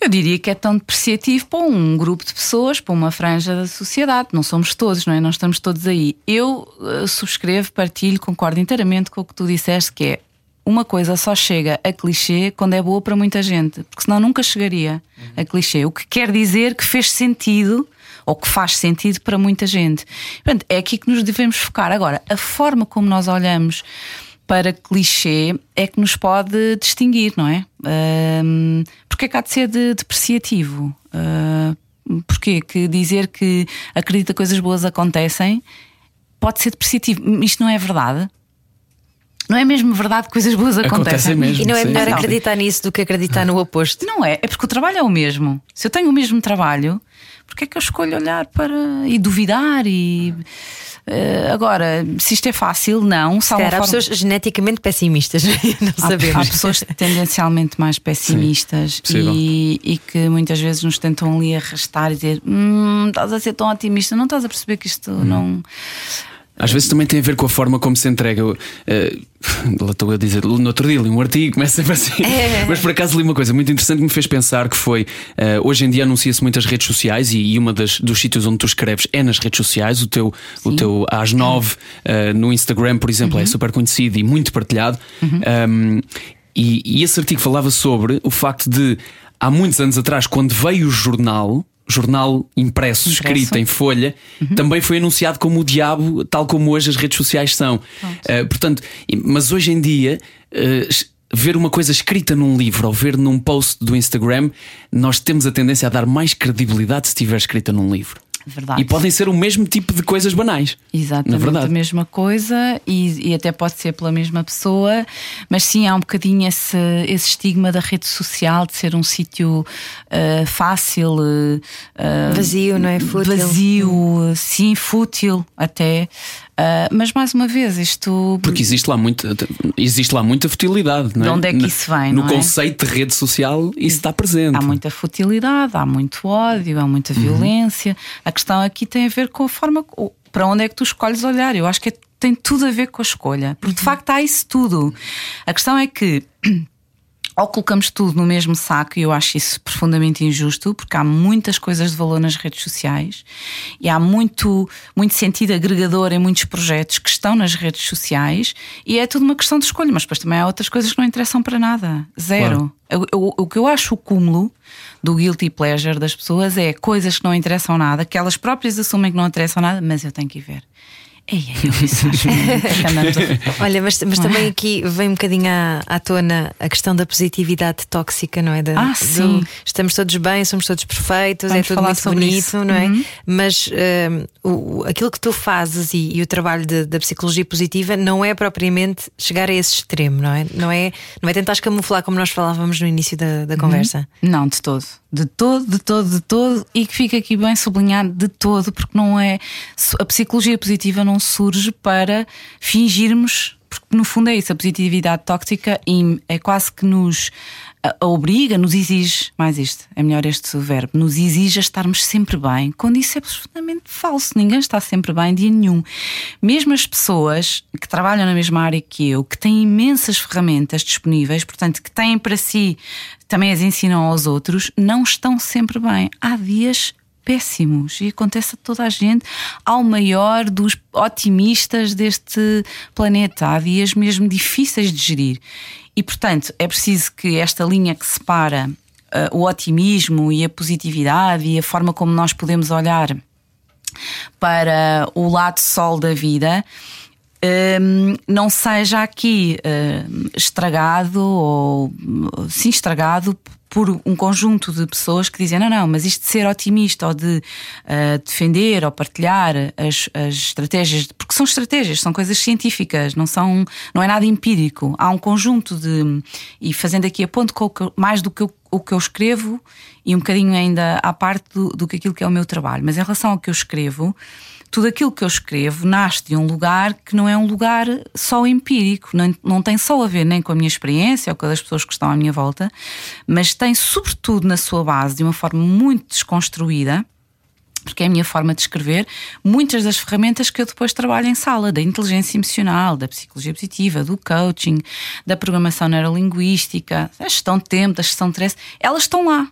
Eu diria que é tão depreciativo para um grupo de pessoas, para uma franja da sociedade. Não somos todos, não é? Não estamos todos aí. Eu eh, subscrevo, partilho, concordo inteiramente com o que tu disseste, que é uma coisa só chega a clichê quando é boa para muita gente, porque senão nunca chegaria a clichê. O que quer dizer que fez sentido ou que faz sentido para muita gente. Portanto, é aqui que nos devemos focar. Agora, a forma como nós olhamos para clichê é que nos pode distinguir, não é? Ahm, porque é que há de ser de- depreciativo? Ah, porquê? Que dizer que acredita que coisas boas acontecem pode ser depreciativo. Isto não é verdade? Não é mesmo verdade que coisas boas acontecem? Acontecem mesmo. E não é sim. melhor Não. acreditar nisso do que acreditar no oposto. Não é, é porque o trabalho é o mesmo. Se eu tenho o mesmo trabalho, porque é que eu escolho olhar para e duvidar e Uh, agora, se isto é fácil, não. Se há forma... pessoas geneticamente pessimistas, não há, sabemos. Há pessoas tendencialmente mais pessimistas e, e, que muitas vezes nos tentam ali arrastar e dizer: hum, estás a ser tão otimista, não estás a perceber que isto hum. não. Às vezes também tem a ver com a forma como se entrega. Eu, uh, estou a dizer, no outro dia li um artigo, começa sempre assim. É. Mas por acaso li uma coisa muito interessante que me fez pensar que foi uh, hoje em dia anuncia-se muitas redes sociais e, e uma das, dos sítios onde tu escreves é nas redes sociais. O teu, o teu às nove uh, no Instagram, por exemplo, é uhum. é super conhecido e muito partilhado. Uhum. Um, e, e esse artigo falava sobre o facto de há muitos anos atrás, quando veio o jornal jornal impresso, impresso. escrito em folha, uhum. também foi anunciado como o diabo, tal como hoje as redes sociais são. Uh, portanto, mas hoje em dia. Uh, ver uma coisa escrita num livro ou ver num post do Instagram, nós temos a tendência a dar mais credibilidade se estiver escrita num livro. Verdade. E podem ser o mesmo tipo de coisas banais. Exatamente, na verdade. a mesma coisa e, e, até pode ser pela mesma pessoa, mas sim há um bocadinho esse, esse estigma da rede social de ser um sítio uh, fácil, uh, vazio, não é? Fútil. Vazio, sim, fútil até. Uh, mas mais uma vez, isto. Porque existe lá muita, existe lá muita futilidade, não é? De onde é que isso vem? No é? conceito de rede social, isso está presente. Há muita futilidade, há muito ódio, há muita uhum. violência. A questão aqui tem a ver com a forma. Para onde é que tu escolhes olhar? Eu acho que é, tem tudo a ver com a escolha. Porque de uhum. facto há isso tudo. A questão é que ou colocamos tudo no mesmo saco, e eu acho isso profundamente injusto, porque há muitas coisas de valor nas redes sociais e há muito, muito sentido agregador em muitos projetos que estão nas redes sociais, e é tudo uma questão de escolha, mas depois também há outras coisas que não interessam para nada. Zero. Claro. O, o, o que eu acho o cúmulo do guilty pleasure das pessoas é coisas que não interessam nada, que elas próprias assumem que não interessam nada, mas eu tenho que ir ver. Ei, Olha, mas, mas também é? aqui vem um bocadinho à, à tona a questão da positividade tóxica, não é? Da, ah, sim. Do, estamos todos bem, somos todos perfeitos, Vamos é tudo muito bonito, isso. não é? Uhum. Mas um, o, aquilo que tu fazes e, e o trabalho de, da psicologia positiva não é propriamente chegar a esse extremo, não é? Não é, não é tentar camuflar como nós falávamos no início da, da uhum. conversa. Não, de todo de todo, de todo, de todo, e que fica aqui bem sublinhado de todo, porque não é. A psicologia positiva não surge para fingirmos, porque no fundo é isso, a positividade tóxica é quase que nos obriga, nos exige, mais isto, é melhor este verbo, nos exige a estarmos sempre bem, quando isso é absolutamente falso. Ninguém está sempre bem, dia nenhum. Mesmo as pessoas que trabalham na mesma área que eu, que têm imensas ferramentas disponíveis, portanto, que têm para si, também as ensinam aos outros, não estão sempre bem. Há dias péssimos e acontece a toda a gente, ao maior dos otimistas deste planeta. Há dias mesmo difíceis de gerir. E, portanto, é preciso que esta linha que separa uh, o otimismo e a positividade e a forma como nós podemos olhar para o lado sol da vida. Um, não seja aqui uh, estragado ou sim estragado por um conjunto de pessoas que dizem: não, não, mas isto de ser otimista ou de uh, defender ou partilhar as, as, estratégias, porque são estratégias, são coisas científicas, não, são, não é nada empírico. Há um conjunto de. E fazendo aqui a ponto com mais do que eu, o que eu escrevo e um bocadinho ainda à parte do, do que aquilo que é o meu trabalho, mas em relação ao que eu escrevo tudo aquilo que eu escrevo nasce de um lugar que não é um lugar só empírico, não, não tem só a ver nem com a minha experiência ou com as pessoas que estão à minha volta, mas tem sobretudo na sua base, de uma forma muito desconstruída, porque é a minha forma de escrever, muitas das ferramentas que eu depois trabalho em sala, da inteligência emocional, da psicologia positiva, do coaching, da programação neurolinguística, da gestão de tempo, da gestão de stress, elas estão lá.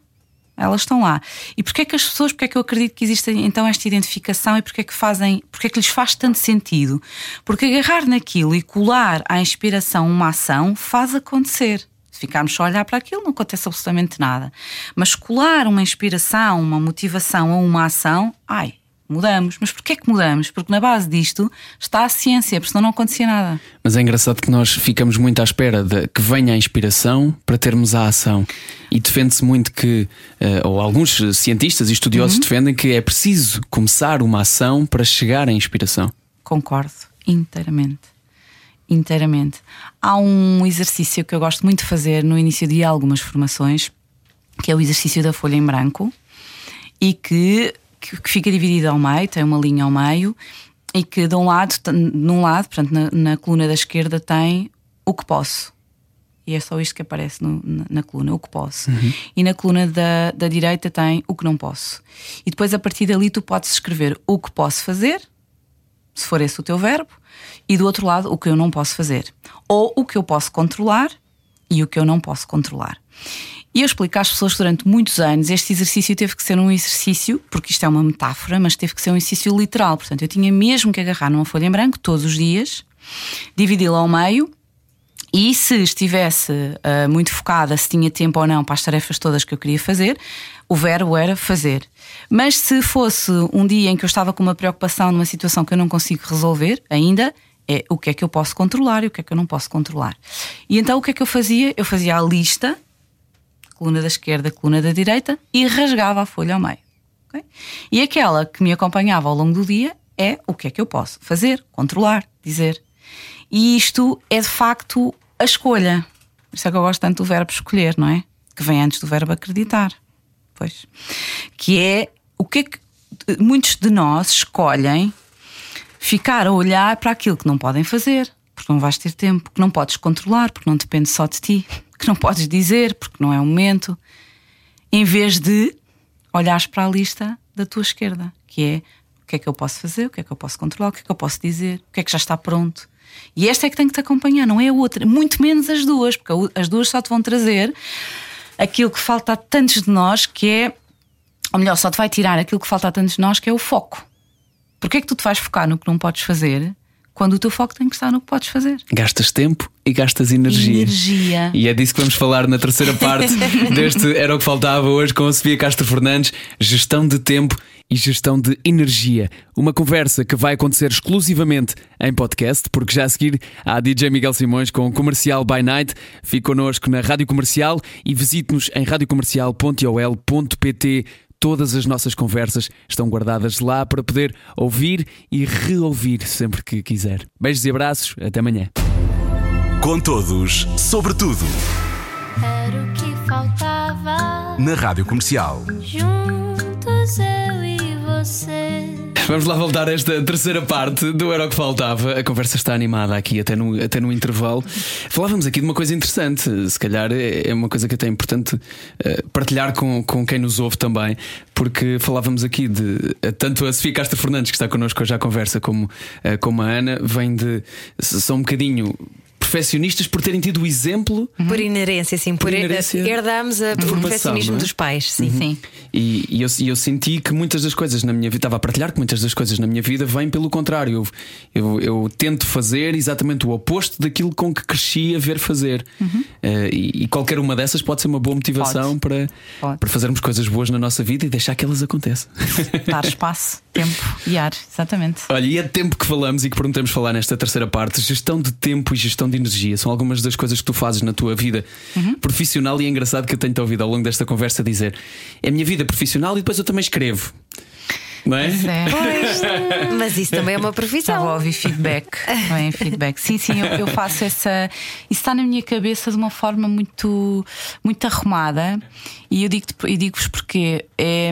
Elas estão lá. E porquê é que as pessoas, porquê é que eu acredito que existe então esta identificação e porquê é que fazem, porquê é que lhes faz tanto sentido? Porque agarrar naquilo e colar à inspiração uma ação faz acontecer. Se ficarmos só a olhar para aquilo, não acontece absolutamente nada. Mas colar uma inspiração, uma motivação a uma ação, ai, mudamos. Mas porquê é que mudamos? Porque na base disto está a ciência, porque senão não acontecia nada. Mas é engraçado que nós ficamos muito à espera de que venha a inspiração para termos a ação. E defende-se muito que, eh, ou alguns cientistas e estudiosos uhum. defendem que é preciso começar uma ação para chegar à inspiração. Concordo inteiramente. Inteiramente. Há um exercício que eu gosto muito de fazer no início de algumas formações, que é o exercício da folha em branco, e que que, fica dividido ao meio, tem uma linha ao meio, e que de um lado, num lado, portanto, na, na coluna da esquerda tem o que posso. E é só isto que aparece no- na, na coluna, o que posso. E na coluna da, da direita tem o que não posso. E depois, a partir dali, tu podes escrever o que posso fazer, se for esse o teu verbo, e do outro lado, o que eu não posso fazer. Ou o que eu posso controlar e o que eu não posso controlar. E eu explico às pessoas durante muitos anos este exercício teve que ser um exercício, porque isto é uma metáfora, mas teve que ser um exercício literal. Portanto, eu tinha mesmo que agarrar numa folha em branco todos os dias, dividi-la ao meio e se estivesse ah, muito focada, se tinha tempo ou não para as tarefas todas que eu queria fazer, o verbo era fazer. Mas se fosse um dia em que eu estava com uma preocupação numa situação que eu não consigo resolver ainda, é o que é que eu posso controlar e o que é que eu não posso controlar. E então o que é que eu fazia? Eu fazia a lista, coluna da esquerda, coluna da direita, e rasgava a folha ao meio. ok? E aquela que me acompanhava ao longo do dia é o que é que eu posso fazer, controlar, dizer. E isto é de facto a escolha. Por isso é que eu gosto tanto do verbo escolher, não é? Que vem antes do verbo acreditar. Pois. Que é o que é que muitos de nós escolhem ficar a olhar para aquilo que não podem fazer, porque não vais ter tempo, que não podes controlar, porque não depende só de ti, que não podes dizer, porque não é o momento, em vez de olhares para a lista da tua esquerda, que é o que é que eu posso fazer, o que é que eu posso controlar, o que é que eu posso dizer, o que é que já está pronto. E esta é que tem que te acompanhar, não é a outra, muito menos as duas, porque as duas só te vão trazer aquilo que falta a tantos de nós, que é, ou melhor, só te vai tirar aquilo que falta a tantos de nós, que é o foco. Porquê é que tu te vais focar no que não podes fazer quando o teu foco tem que estar no que podes fazer? Gastas tempo e gastas energia. Energia. E é disso que vamos falar na terceira parte deste Era o que Faltava hoje com a Sofia Castro Fernandes: gestão de tempo e gestão de energia. Uma conversa que vai acontecer exclusivamente em podcast, porque já a seguir há DJ Miguel Simões com Comercial by Night. Fique connosco na Rádio Comercial e visite-nos em radiocomercial.ol.pt. Todas as nossas conversas estão guardadas lá para poder ouvir e reouvir sempre que quiser. Beijos e abraços, até amanhã. Com todos, sobre tudo, Era o que faltava. na Rádio Comercial. Juntos eu e você. Vamos lá voltar a esta terceira parte do Era o que Faltava. A conversa está animada aqui, até no, até no intervalo. Falávamos aqui de uma coisa interessante, se calhar é é uma coisa que até é importante eh, partilhar com, com quem nos ouve também, porque falávamos aqui de. eh, Tanto a Sofia Castro Fernandes, que está connosco hoje à conversa, como, eh, como a Ana, vem de. são um bocadinho. Perfeccionistas por terem tido o exemplo Por inerência, sim. Por, Por inerência, herdamos a- o perfeccionismo é? dos pais, sim. Sim. E, e eu, e eu senti que muitas das coisas na minha vida, estava a partilhar que muitas das coisas na minha vida vêm pelo contrário. Eu, eu, eu tento fazer exatamente o oposto daquilo com que cresci a ver fazer. Eh, e, e qualquer uma dessas pode ser uma boa motivação para, Pode. para fazermos coisas boas na nossa vida e deixar que elas aconteçam. Dar espaço, tempo e ar, exatamente. Olha, e é de tempo que falamos e que prometemos falar nesta terceira parte: gestão de tempo e gestão de energia. São algumas das coisas que tu fazes na tua vida profissional e é engraçado que eu tenho-te ouvido ao longo desta conversa dizer: é a minha vida profissional e depois eu também escrevo. Não é? Pois é. Pois, mas isso também é uma Estava a ouvir feedback. Bem, feedback. Sim, sim, eu, eu faço essa. Isso está na minha cabeça de uma forma muito, muito arrumada. E eu digo-vos porque é,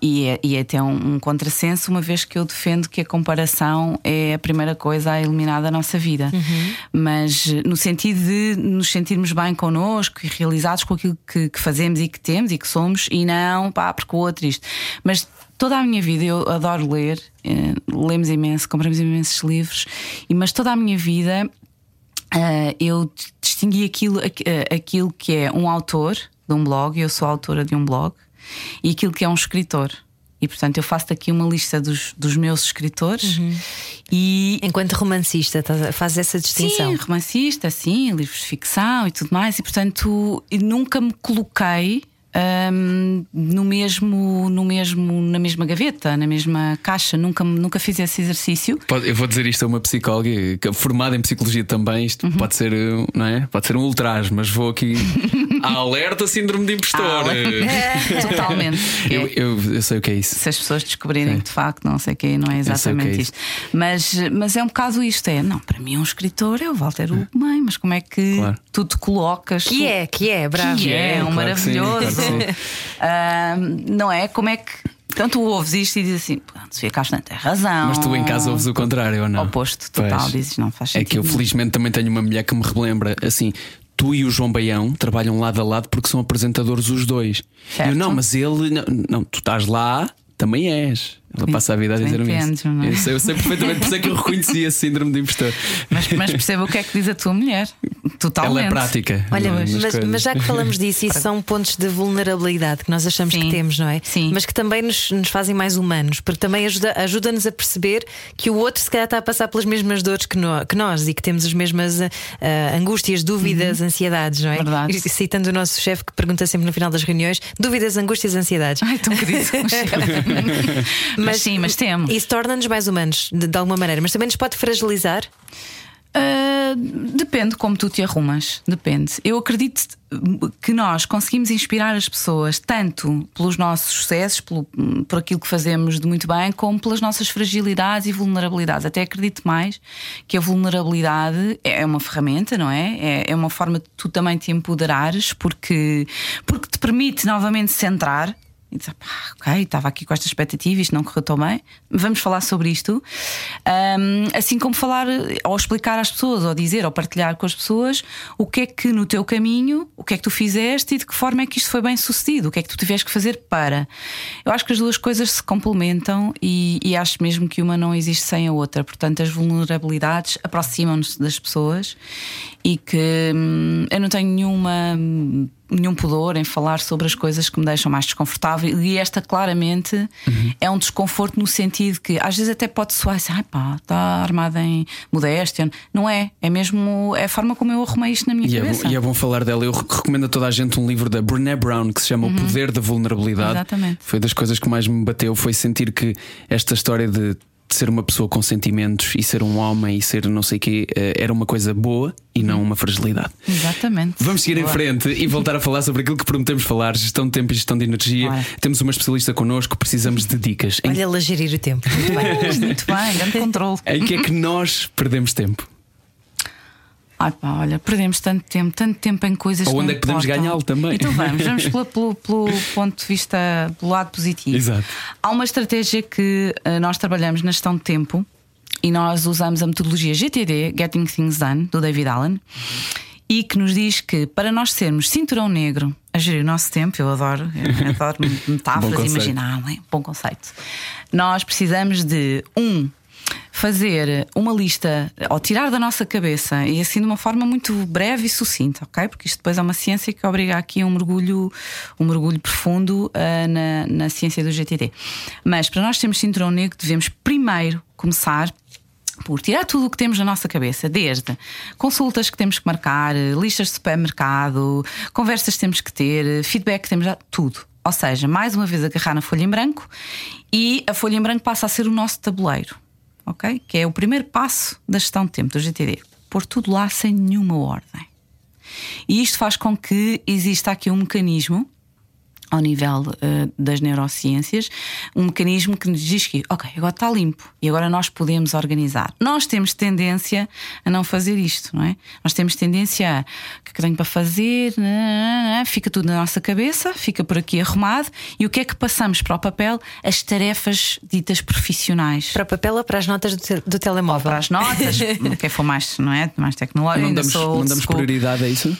e é, e é até um, um contrassenso, uma vez que eu defendo que a comparação é a primeira coisa a eliminar da nossa vida. Mas eh, no sentido de nos sentirmos bem connosco e realizados com aquilo que, que fazemos e que temos e que somos, e não, pá, porque o outro isto. Mas toda a minha vida eu adoro ler, eh, lemos imenso, compramos imensos livros, e, mas toda a minha vida ah, eu distingui aquilo, aqu- ah, aquilo que é um autor de um blog, eu sou autora de um blog, e aquilo que é um escritor. E portanto eu faço aqui uma lista dos, dos meus escritores e Enquanto romancista, fazes essa distinção. Sim, romancista, sim, livros de ficção e tudo mais, e portanto nunca me coloquei hum, no mesmo, no mesmo, na mesma gaveta, na mesma caixa, nunca, nunca fiz esse exercício. Pode- Eu vou dizer isto a uma psicóloga que é formada em psicologia também. Isto pode ser, não é? Pode ser um ultraje, mas vou aqui. Alerta síndrome de impostor. Totalmente. É. Eu, eu, eu sei o que é isso. se as pessoas descobrirem que de facto não sei o que não é sei o que é exatamente isso. isto. Mas, mas é um bocado isto: é, não, para mim um escritor é o Walter Hugo Mãe, mas como é que Claro. tu te colocas? Que tu- é, que é, bravo. Que é, um Claro que maravilhoso. Ah, não é? Como é que. Tu ouves isto e dizes assim: "Pronto, Sofia Castro tem razão. Mas tu em casa ouves o contrário ou não? Oposto, total, Pois. dizes não faz É sentido. que eu felizmente também tenho uma mulher que me relembra assim. Tu e o João Baião trabalham lado a lado porque são apresentadores os dois. Certo. Eu não, mas ele. Não, não, tu estás lá, também és. Ela passa a vida a dizer-me isso. não é? Eu, sei, eu sei perfeitamente, por isso é que eu reconheci esse síndrome de impostor. Mas, mas perceba o que é que diz a tua mulher. Totalmente. Ela é prática. Olha, nas mas, coisas. mas já que falamos disso, isso são pontos de vulnerabilidade que nós achamos Sim. que temos, não é? Sim. Mas que também nos, nos fazem mais humanos, porque também ajuda- ajuda-nos a perceber que o outro se calhar está a passar pelas mesmas dores que, no- que nós e que temos as mesmas ah, angústias, dúvidas, ansiedades, não é? Uhum. Verdade. E Citando o nosso chefe que pergunta sempre no final das reuniões: dúvidas, angústias, ansiedades. Ai, tão querido. mas sim, mas temos. Isso torna-nos mais humanos, de, de alguma maneira, mas também nos pode fragilizar. Ah, depende como tu te arrumas, depende. Eu acredito que nós conseguimos inspirar as pessoas tanto pelos nossos sucessos, pelo, por aquilo que fazemos de muito bem, como pelas nossas fragilidades e vulnerabilidades. Até acredito mais que a vulnerabilidade é uma ferramenta, não é? É, é uma forma de tu também te empoderares, porque, porque te permite novamente centrar. E dizer, pá, ok, estava aqui com esta expectativa, isto não correu tão bem. Vamos falar sobre isto. Ahm, assim como falar, ou explicar às pessoas, ou dizer, ou partilhar com as pessoas o que é que no teu caminho, o que é que tu fizeste e de que forma é que isto foi bem sucedido, o que é que tu tiveste que fazer para. Eu acho que as duas coisas se complementam e, e acho mesmo que uma não existe sem a outra. Portanto, as vulnerabilidades aproximam-nos das pessoas e que hum, eu não tenho nenhuma nenhum pudor em falar sobre as coisas que me deixam mais desconfortável e esta claramente é um desconforto no sentido que às vezes até pode soar assim, ai pá, está armada em modéstia. Não é, é mesmo é a forma como eu arrumei isto na minha E é, cabeça. bom, e é bom falar dela. Eu re- recomendo a toda a gente um livro da Brené Brown que se chama O Poder da Vulnerabilidade. Uhum. Exatamente. Foi das coisas que mais me bateu. Foi sentir que esta história de ser uma pessoa com sentimentos e ser um homem e ser não sei o quê eh, era uma coisa boa e não uma fragilidade. Exatamente. Vamos seguir em Boa. frente e voltar a falar sobre aquilo que prometemos falar: gestão de tempo e gestão de energia. Temos uma especialista connosco, precisamos de dicas. Em, Olha, ela gerir o tempo. Muito bem. Muito bem, grande controle. em que é que nós perdemos tempo? Ai pá, olha, perdemos tanto tempo, tanto tempo em coisas Ou que onde não é que podemos ganhá-lo também? Então vamos, vamos pelo, pelo- pelo ponto de vista do lado positivo. Exato. Há uma estratégia que eh, nós trabalhamos na gestão de tempo e nós usamos a metodologia GTD, Getting Things Done, do David Allen, e que nos diz que para nós sermos cinturão negro a gerir o nosso tempo, eu adoro, eu adoro metáforas, imaginar, é? bom conceito. Nós precisamos de um fazer uma lista ou tirar da nossa cabeça e assim de uma forma muito breve e sucinta, ok? Porque isto depois é uma ciência que obriga aqui a um mergulho, um mergulho profundo ah, na, na ciência do GTD. Mas para nós termos cinturão negro, devemos primeiro começar por tirar tudo o que temos na nossa cabeça, desde consultas que temos que marcar, listas de supermercado, conversas que temos que ter, feedback que temos, tudo. Ou seja, mais uma vez agarrar na folha em branco e a folha em branco passa a ser o nosso tabuleiro, ok? Que é o primeiro passo da gestão de tempo do GTD. Pôr tudo lá sem nenhuma ordem. E isto faz com que exista aqui um mecanismo ao nível eh, das neurociências, um mecanismo que nos diz que, ok, agora está limpo e agora nós podemos organizar. Nós temos tendência a não fazer isto, não é? Nós temos tendência a o que é que tenho para fazer, fica tudo na nossa cabeça, fica por aqui arrumado e o que é que passamos para o papel? As tarefas ditas profissionais. Para o papel ou para as notas do, te- do telemóvel? Para as notas, quem for mais, não é? Mais tecnológico, Não damos, não damos prioridade a isso?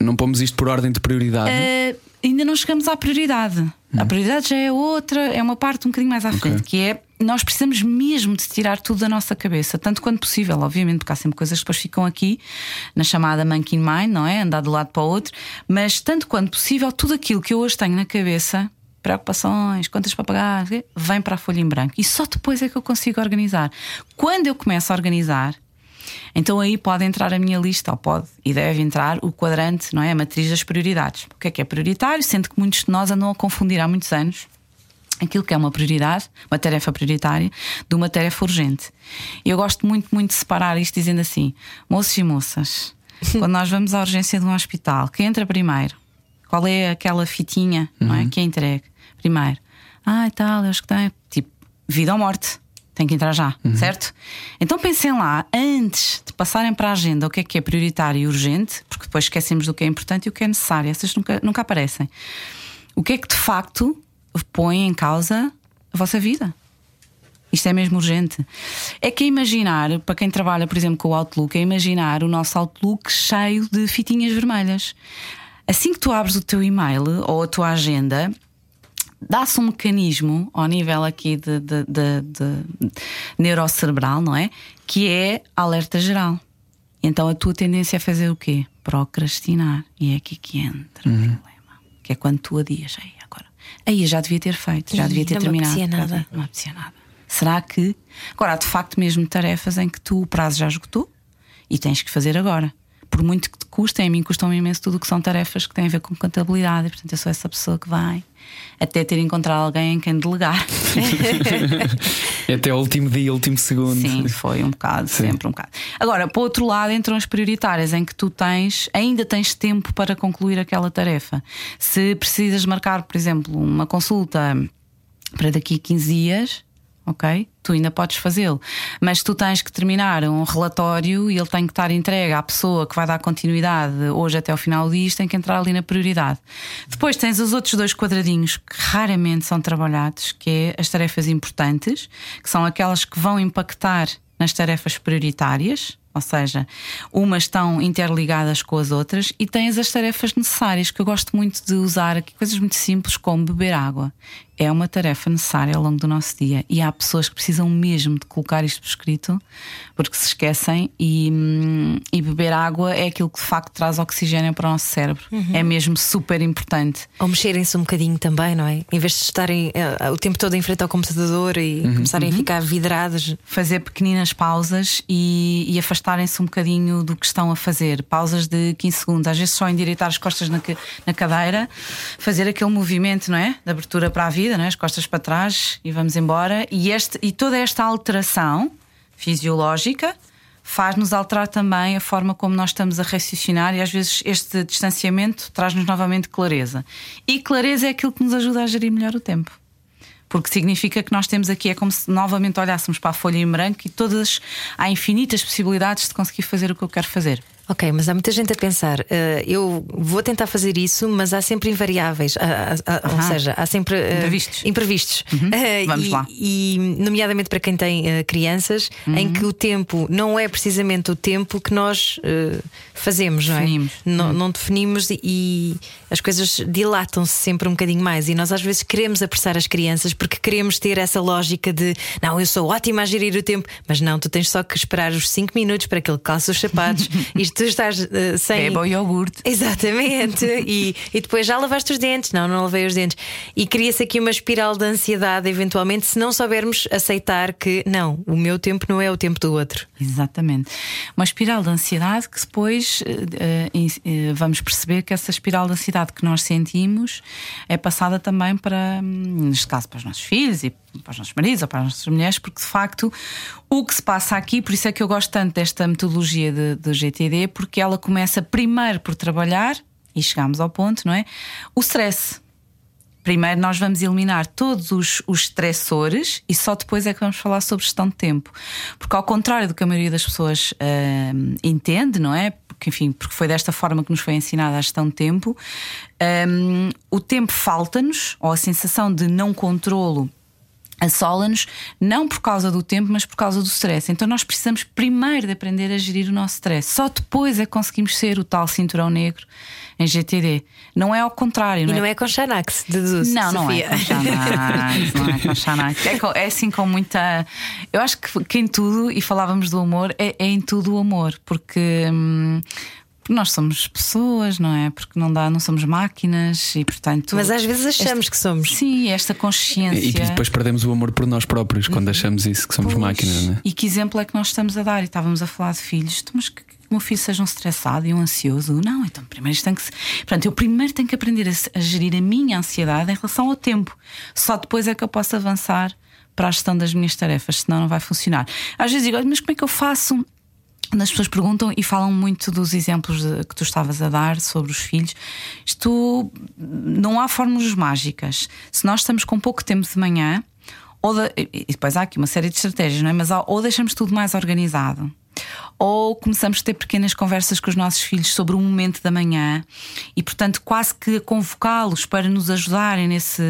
Não pomos isto por ordem de prioridade? Uh, ainda não chegamos à prioridade. A prioridade já é outra, é uma parte um bocadinho mais à frente, que é nós precisamos mesmo de tirar tudo da nossa cabeça, tanto quanto possível, obviamente, porque há sempre coisas que depois ficam aqui na chamada monkey mind, não é? Andar de um lado para o outro, mas tanto quanto possível, tudo aquilo que eu hoje tenho na cabeça. Preocupações, contas para pagar, vem para a folha em branco e só depois é que eu consigo organizar. Quando eu começo a organizar, então aí pode entrar a minha lista, ou pode e deve entrar o quadrante, não é? A matriz das prioridades. O que é que é prioritário? Sendo que muitos de nós andam a confundir há muitos anos aquilo que é uma prioridade, uma tarefa prioritária, de uma tarefa urgente. E eu gosto muito, muito de separar isto dizendo assim: moços e moças, quando nós vamos à urgência de um hospital, quem entra primeiro? Qual é aquela fitinha não é? que é entregue? Primeiro, ah, e tal, eu acho que tem. Tipo, vida ou morte. Tem que entrar já, certo? Então pensem lá, antes de passarem para a agenda o que é que é prioritário e urgente, porque depois esquecemos do que é importante e o que é necessário, essas nunca, nunca aparecem. O que é que de facto põe em causa a vossa vida. Isto é mesmo urgente. É que é imaginar, para quem trabalha, por exemplo, com o Outlook, é imaginar o nosso Outlook cheio de fitinhas vermelhas. Assim que tu abres o teu e-mail ou a tua agenda, dá-se um mecanismo ao nível aqui de, de, de, de neurocerebral, não é? Que é alerta geral. Então a tua tendência é fazer o quê? Procrastinar. E é aqui que entra uhum. o problema. Que é quando tu adias. Aí, agora. Aí já devia ter feito, já devia ter não terminado. Não nada. Não apetecia nada. Será que. Agora, há de facto mesmo tarefas em que tu o prazo já esgotou e tens que fazer agora. Por muito que te custem, a mim custam imenso tudo o que são tarefas que têm a ver com contabilidade. Portanto, eu sou essa pessoa que vai até ter encontrado alguém em quem delegar. até o último dia, último segundo. Sim, foi um bocado, Sim. sempre um bocado. Agora, para o outro lado, entram as prioritárias em que tu tens, ainda tens tempo para concluir aquela tarefa. Se precisas marcar, por exemplo, uma consulta para daqui a 15 dias ok? Tu ainda podes fazê-lo. Mas tu tens que terminar um relatório e ele tem que estar entregue à pessoa que vai dar continuidade hoje até ao final do dia, tem que entrar ali na prioridade. Depois tens os outros dois quadradinhos que raramente são trabalhados, que é as tarefas importantes, que são aquelas que vão impactar nas tarefas prioritárias, ou seja, umas estão interligadas com as outras e tens as tarefas necessárias, que eu gosto muito de usar aqui, coisas muito simples como beber água é uma tarefa necessária ao longo do nosso dia e há pessoas que precisam mesmo de colocar isto por escrito porque se esquecem e, hum, e beber água é aquilo que de facto traz oxigênio para o nosso cérebro. Uhum. É mesmo super importante. Ou mexerem-se um bocadinho também, não é? Em vez de estarem uh, o tempo todo em frente ao computador e uhum. começarem uhum. a ficar vidrados. Fazer pequeninas pausas e, e afastarem-se um bocadinho do que estão a fazer. Pausas de 15 segundos, às vezes só endireitar as costas na, na cadeira, fazer aquele movimento, não é? De abertura para a vida vida, né? as costas para trás e vamos embora. E, este, e toda esta alteração fisiológica faz-nos alterar também a forma como nós estamos a raciocinar e às vezes este distanciamento traz-nos novamente clareza. E clareza é aquilo que nos ajuda a gerir melhor o tempo. Porque significa que nós temos aqui, é como se novamente olhássemos para a folha em branco e todas há infinitas possibilidades de conseguir fazer o que eu quero fazer. Ok, mas há muita gente a pensar, uh, eu vou tentar fazer isso, mas há sempre invariáveis, uh, uh, ou seja, há sempre imprevistos. imprevistos. Uhum. Vamos e, lá. E, nomeadamente para quem tem crianças, uhum. em que o tempo não é precisamente o tempo que nós fazemos, não é? Definimos. Não, uhum. não definimos e, e as coisas dilatam-se sempre um bocadinho mais. E nós às vezes queremos apressar as crianças porque queremos ter essa lógica de não, eu sou ótima a gerir o tempo, mas não, tu tens só que esperar os 5 minutos para que ele calce os sapatos. Isto tu estás uh, sem. Beba o iogurte. Exatamente. e, e depois já lavaste os dentes. Não, não lavei os dentes. E cria-se aqui uma espiral de ansiedade, eventualmente, se não soubermos aceitar que não, o meu tempo não é o tempo do outro. Exatamente. Uma espiral de ansiedade que depois uh, uh, vamos perceber que essa espiral de ansiedade que nós sentimos é passada também para, hum, neste caso, para os nossos filhos e para os nossos maridos ou para as nossas mulheres, porque de facto o que se passa aqui, por isso é que eu gosto tanto desta metodologia do GTD, porque ela começa primeiro por trabalhar, e chegamos ao ponto, não é? O stress. Primeiro nós vamos eliminar todos os, os estressores e só depois é que vamos falar sobre gestão de tempo. Porque ao contrário do que a maioria das pessoas uh, entende, não é? Porque, enfim, porque foi desta forma que nos foi ensinada a gestão de tempo, um, o tempo falta-nos, ou a sensação de não controlo assola-nos, não por causa do tempo, mas por causa do stress. Então nós precisamos primeiro de aprender a gerir o nosso stress. Só depois é que conseguimos ser o tal cinturão negro em GTD. Não é ao contrário. Não e não é, é com Xanax, deduzo. Não, não é com Xanax. não é com Xanax. É, com, é, assim com muita. Eu acho que, que em tudo, e falávamos do amor, é, é em tudo o amor, porque. Hum, nós somos pessoas, não é? Porque não dá, não somos máquinas e portanto. Mas às vezes achamos esta, que somos. Sim, esta consciência. E, e depois perdemos o amor por nós próprios quando achamos isso, que somos pois, máquinas, não é? E que exemplo é que nós estamos a dar? E estávamos a falar de filhos, mas que, que o meu filho seja um estressado e um ansioso. Não, então primeiro tem que. Portanto, eu primeiro tenho que aprender a, a gerir a minha ansiedade em relação ao tempo. Só depois é que eu posso avançar para a gestão das minhas tarefas, senão não vai funcionar. Às vezes digo, mas como é que eu faço? As pessoas perguntam e falam muito dos exemplos de, que tu estavas a dar sobre os filhos. Isto não há fórmulas mágicas. Se nós estamos com pouco tempo de manhã, ou de, e depois há aqui uma série de estratégias, não é? Mas ou deixamos tudo mais organizado, ou começamos a ter pequenas conversas com os nossos filhos sobre um momento da manhã e, portanto, quase que convocá-los para nos ajudarem nesse,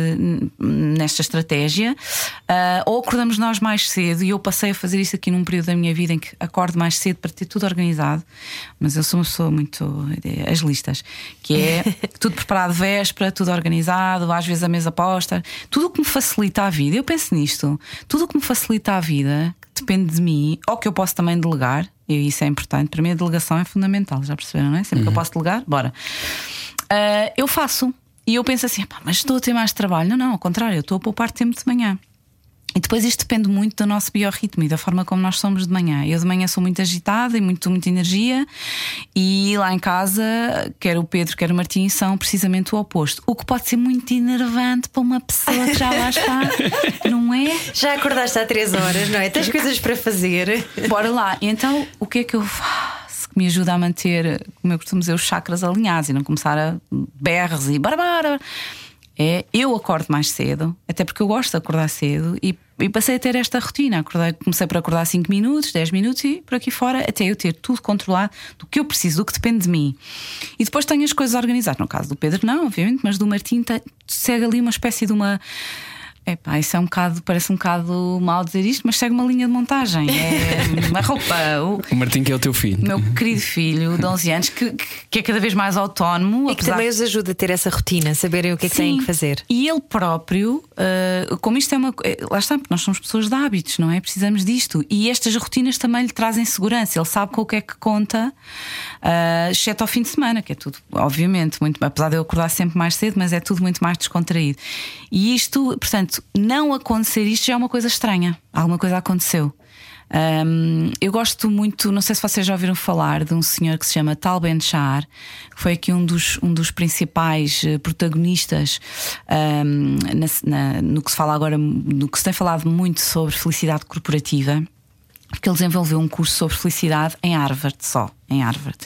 nesta estratégia, uh, ou acordamos nós mais cedo. E eu passei a fazer isso aqui num período da minha vida em que acordo mais cedo para ter tudo organizado, mas eu sou uma pessoa muito. as listas, que é tudo preparado véspera, tudo organizado, às vezes a mesa posta, tudo o que me facilita a vida. Eu penso nisto, tudo o que me facilita a vida depende de mim, ou que eu posso também delegar, e isso é importante. Para mim, a delegação é fundamental, já perceberam, não é? Sempre uhum. que eu uhum. posso delegar, bora. Uh, eu faço. E eu penso assim, mas estou a ter mais trabalho. Não, não, ao contrário, eu estou a poupar tempo de manhã. E depois isto depende muito do nosso biorritmo e da forma como nós somos de manhã. Eu de manhã sou muito agitada e muito, muita energia, e lá em casa, quer o Pedro, quer o Martim, são precisamente o oposto. O que pode ser muito enervante para uma pessoa que já lá está, não é? Já acordaste há três horas, não é? Tens coisas para fazer. Bora lá. Então, o que é que eu faço? Que me ajuda a manter, como eu costumo dizer, os chakras alinhados e não começar a berros e barbara é eu acordo mais cedo, até porque eu gosto de acordar cedo e, e passei a ter esta rotina. Acordei, comecei por acordar 5 minutos, 10 minutos e por aqui fora, até eu ter tudo controlado do que eu preciso, do que depende de mim. E depois tenho as coisas organizadas. No caso do Pedro, não, obviamente, mas do Martim segue ali uma espécie de uma Epá, isso é um bocado, parece um bocado mal dizer isto, mas segue uma linha de montagem. É uma roupa. O, o Martim, que é o teu filho. Meu querido filho, de 11 anos, que, que é cada vez mais autónomo. E que também os ajuda a ter essa rotina, saberem o que é que Sim. têm que fazer. E ele próprio, uh, como isto é uma. Eh, lá está, porque nós somos pessoas de hábitos, não é? Precisamos disto. E estas rotinas também lhe trazem segurança. Ele sabe com o que é que conta, uh, exceto ao fim de semana, que é tudo, obviamente, muito. Apesar de eu acordar sempre mais cedo, mas é tudo muito mais descontraído. E isto, portanto, não acontecer isto já é uma coisa estranha. Alguma coisa aconteceu. Um, eu gosto muito, não sei se vocês já ouviram falar de um senhor que se chama Tal Ben Shahar, que foi aqui um dos, um dos principais eh, protagonistas um, na, na, no que se fala agora, no que se tem falado muito sobre felicidade corporativa porque ele desenvolveu um curso sobre felicidade em Harvard só, em Harvard.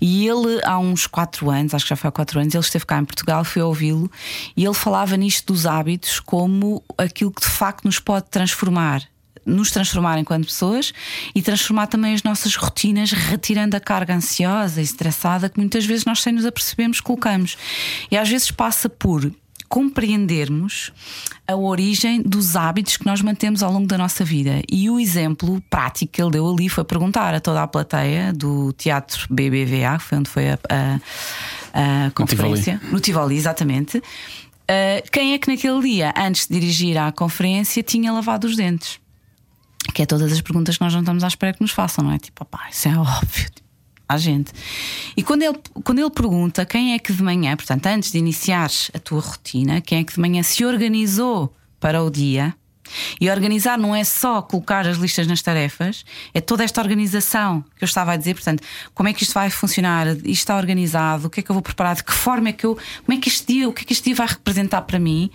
E ele, há uns 4 anos, acho que já foi há 4 anos, ele esteve cá em Portugal, fui ouvi-lo, e ele falava nisto dos hábitos como aquilo que de facto nos pode transformar. Nos transformar enquanto pessoas e transformar também as nossas rotinas, retirando a carga ansiosa e estressada que muitas vezes nós, sem nos apercebermos, colocamos. E às vezes passa por compreendermos a origem dos hábitos que nós mantemos ao longo da nossa vida. E o exemplo prático que ele deu ali foi perguntar a toda a plateia do Teatro BBVA, que foi onde foi a, a, a conferência, no Tivoli, no Tivoli exatamente. Uh, quem é que naquele dia, antes de dirigir à conferência, tinha lavado os dentes? Que é todas as perguntas que nós não estamos à espera que nos façam, não é? Tipo, opá, isso é óbvio à gente. E quando ele, quando ele pergunta quem é que de manhã, portanto, antes de iniciares a tua rotina, quem é que de manhã se organizou para o dia, e organizar não é só colocar as listas nas tarefas, é toda esta organização que eu estava a dizer. Portanto, como é que isto vai funcionar? Isto está organizado? O que é que eu vou preparar? De que forma é que eu. Como é que este dia, o que é que este dia vai representar para mim?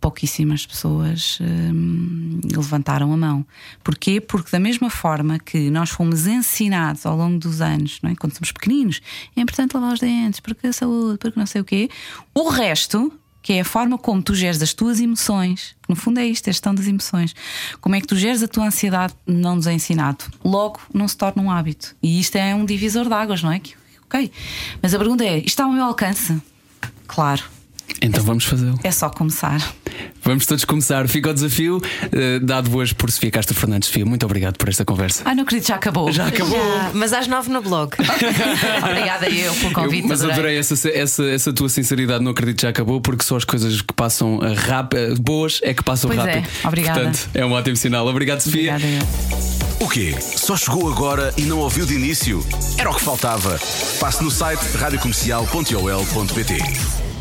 Pouquíssimas pessoas hum, levantaram a mão. Porquê? Porque, da mesma forma que nós fomos ensinados ao longo dos anos, é? quando somos pequeninos, é importante lavar os dentes, porque a saúde, porque não sei o quê, o resto. Que é a forma como tu geres as tuas emoções, que no fundo é isto, a gestão das emoções. Como é que tu geres a tua ansiedade, não nos é ensinado. Logo, não se torna um hábito. E isto é um divisor de águas, não é? Ok. Mas a pergunta é: isto está ao meu alcance? Claro, então é vamos fazê-lo. É só começar. Vamos todos começar. Fica o desafio uh, dado hoje por Sofia Castro Fernandes. Sofia, muito obrigado por esta conversa. Ah, não acredito, já acabou. Já acabou. Já, mas às nove no blog. Obrigada eu pelo convite. Eu, mas adorei, adorei essa, essa, essa tua sinceridade. Não acredito, já acabou, porque só as coisas que passam rápido, boas é que passam pois rápido. É. Obrigada. Portanto, é um ótimo sinal. Obrigado, Sofia. Obrigada eu. O quê? Só chegou agora e não ouviu de início? Era o que faltava. Passe no site radiocomercial.ol.pt.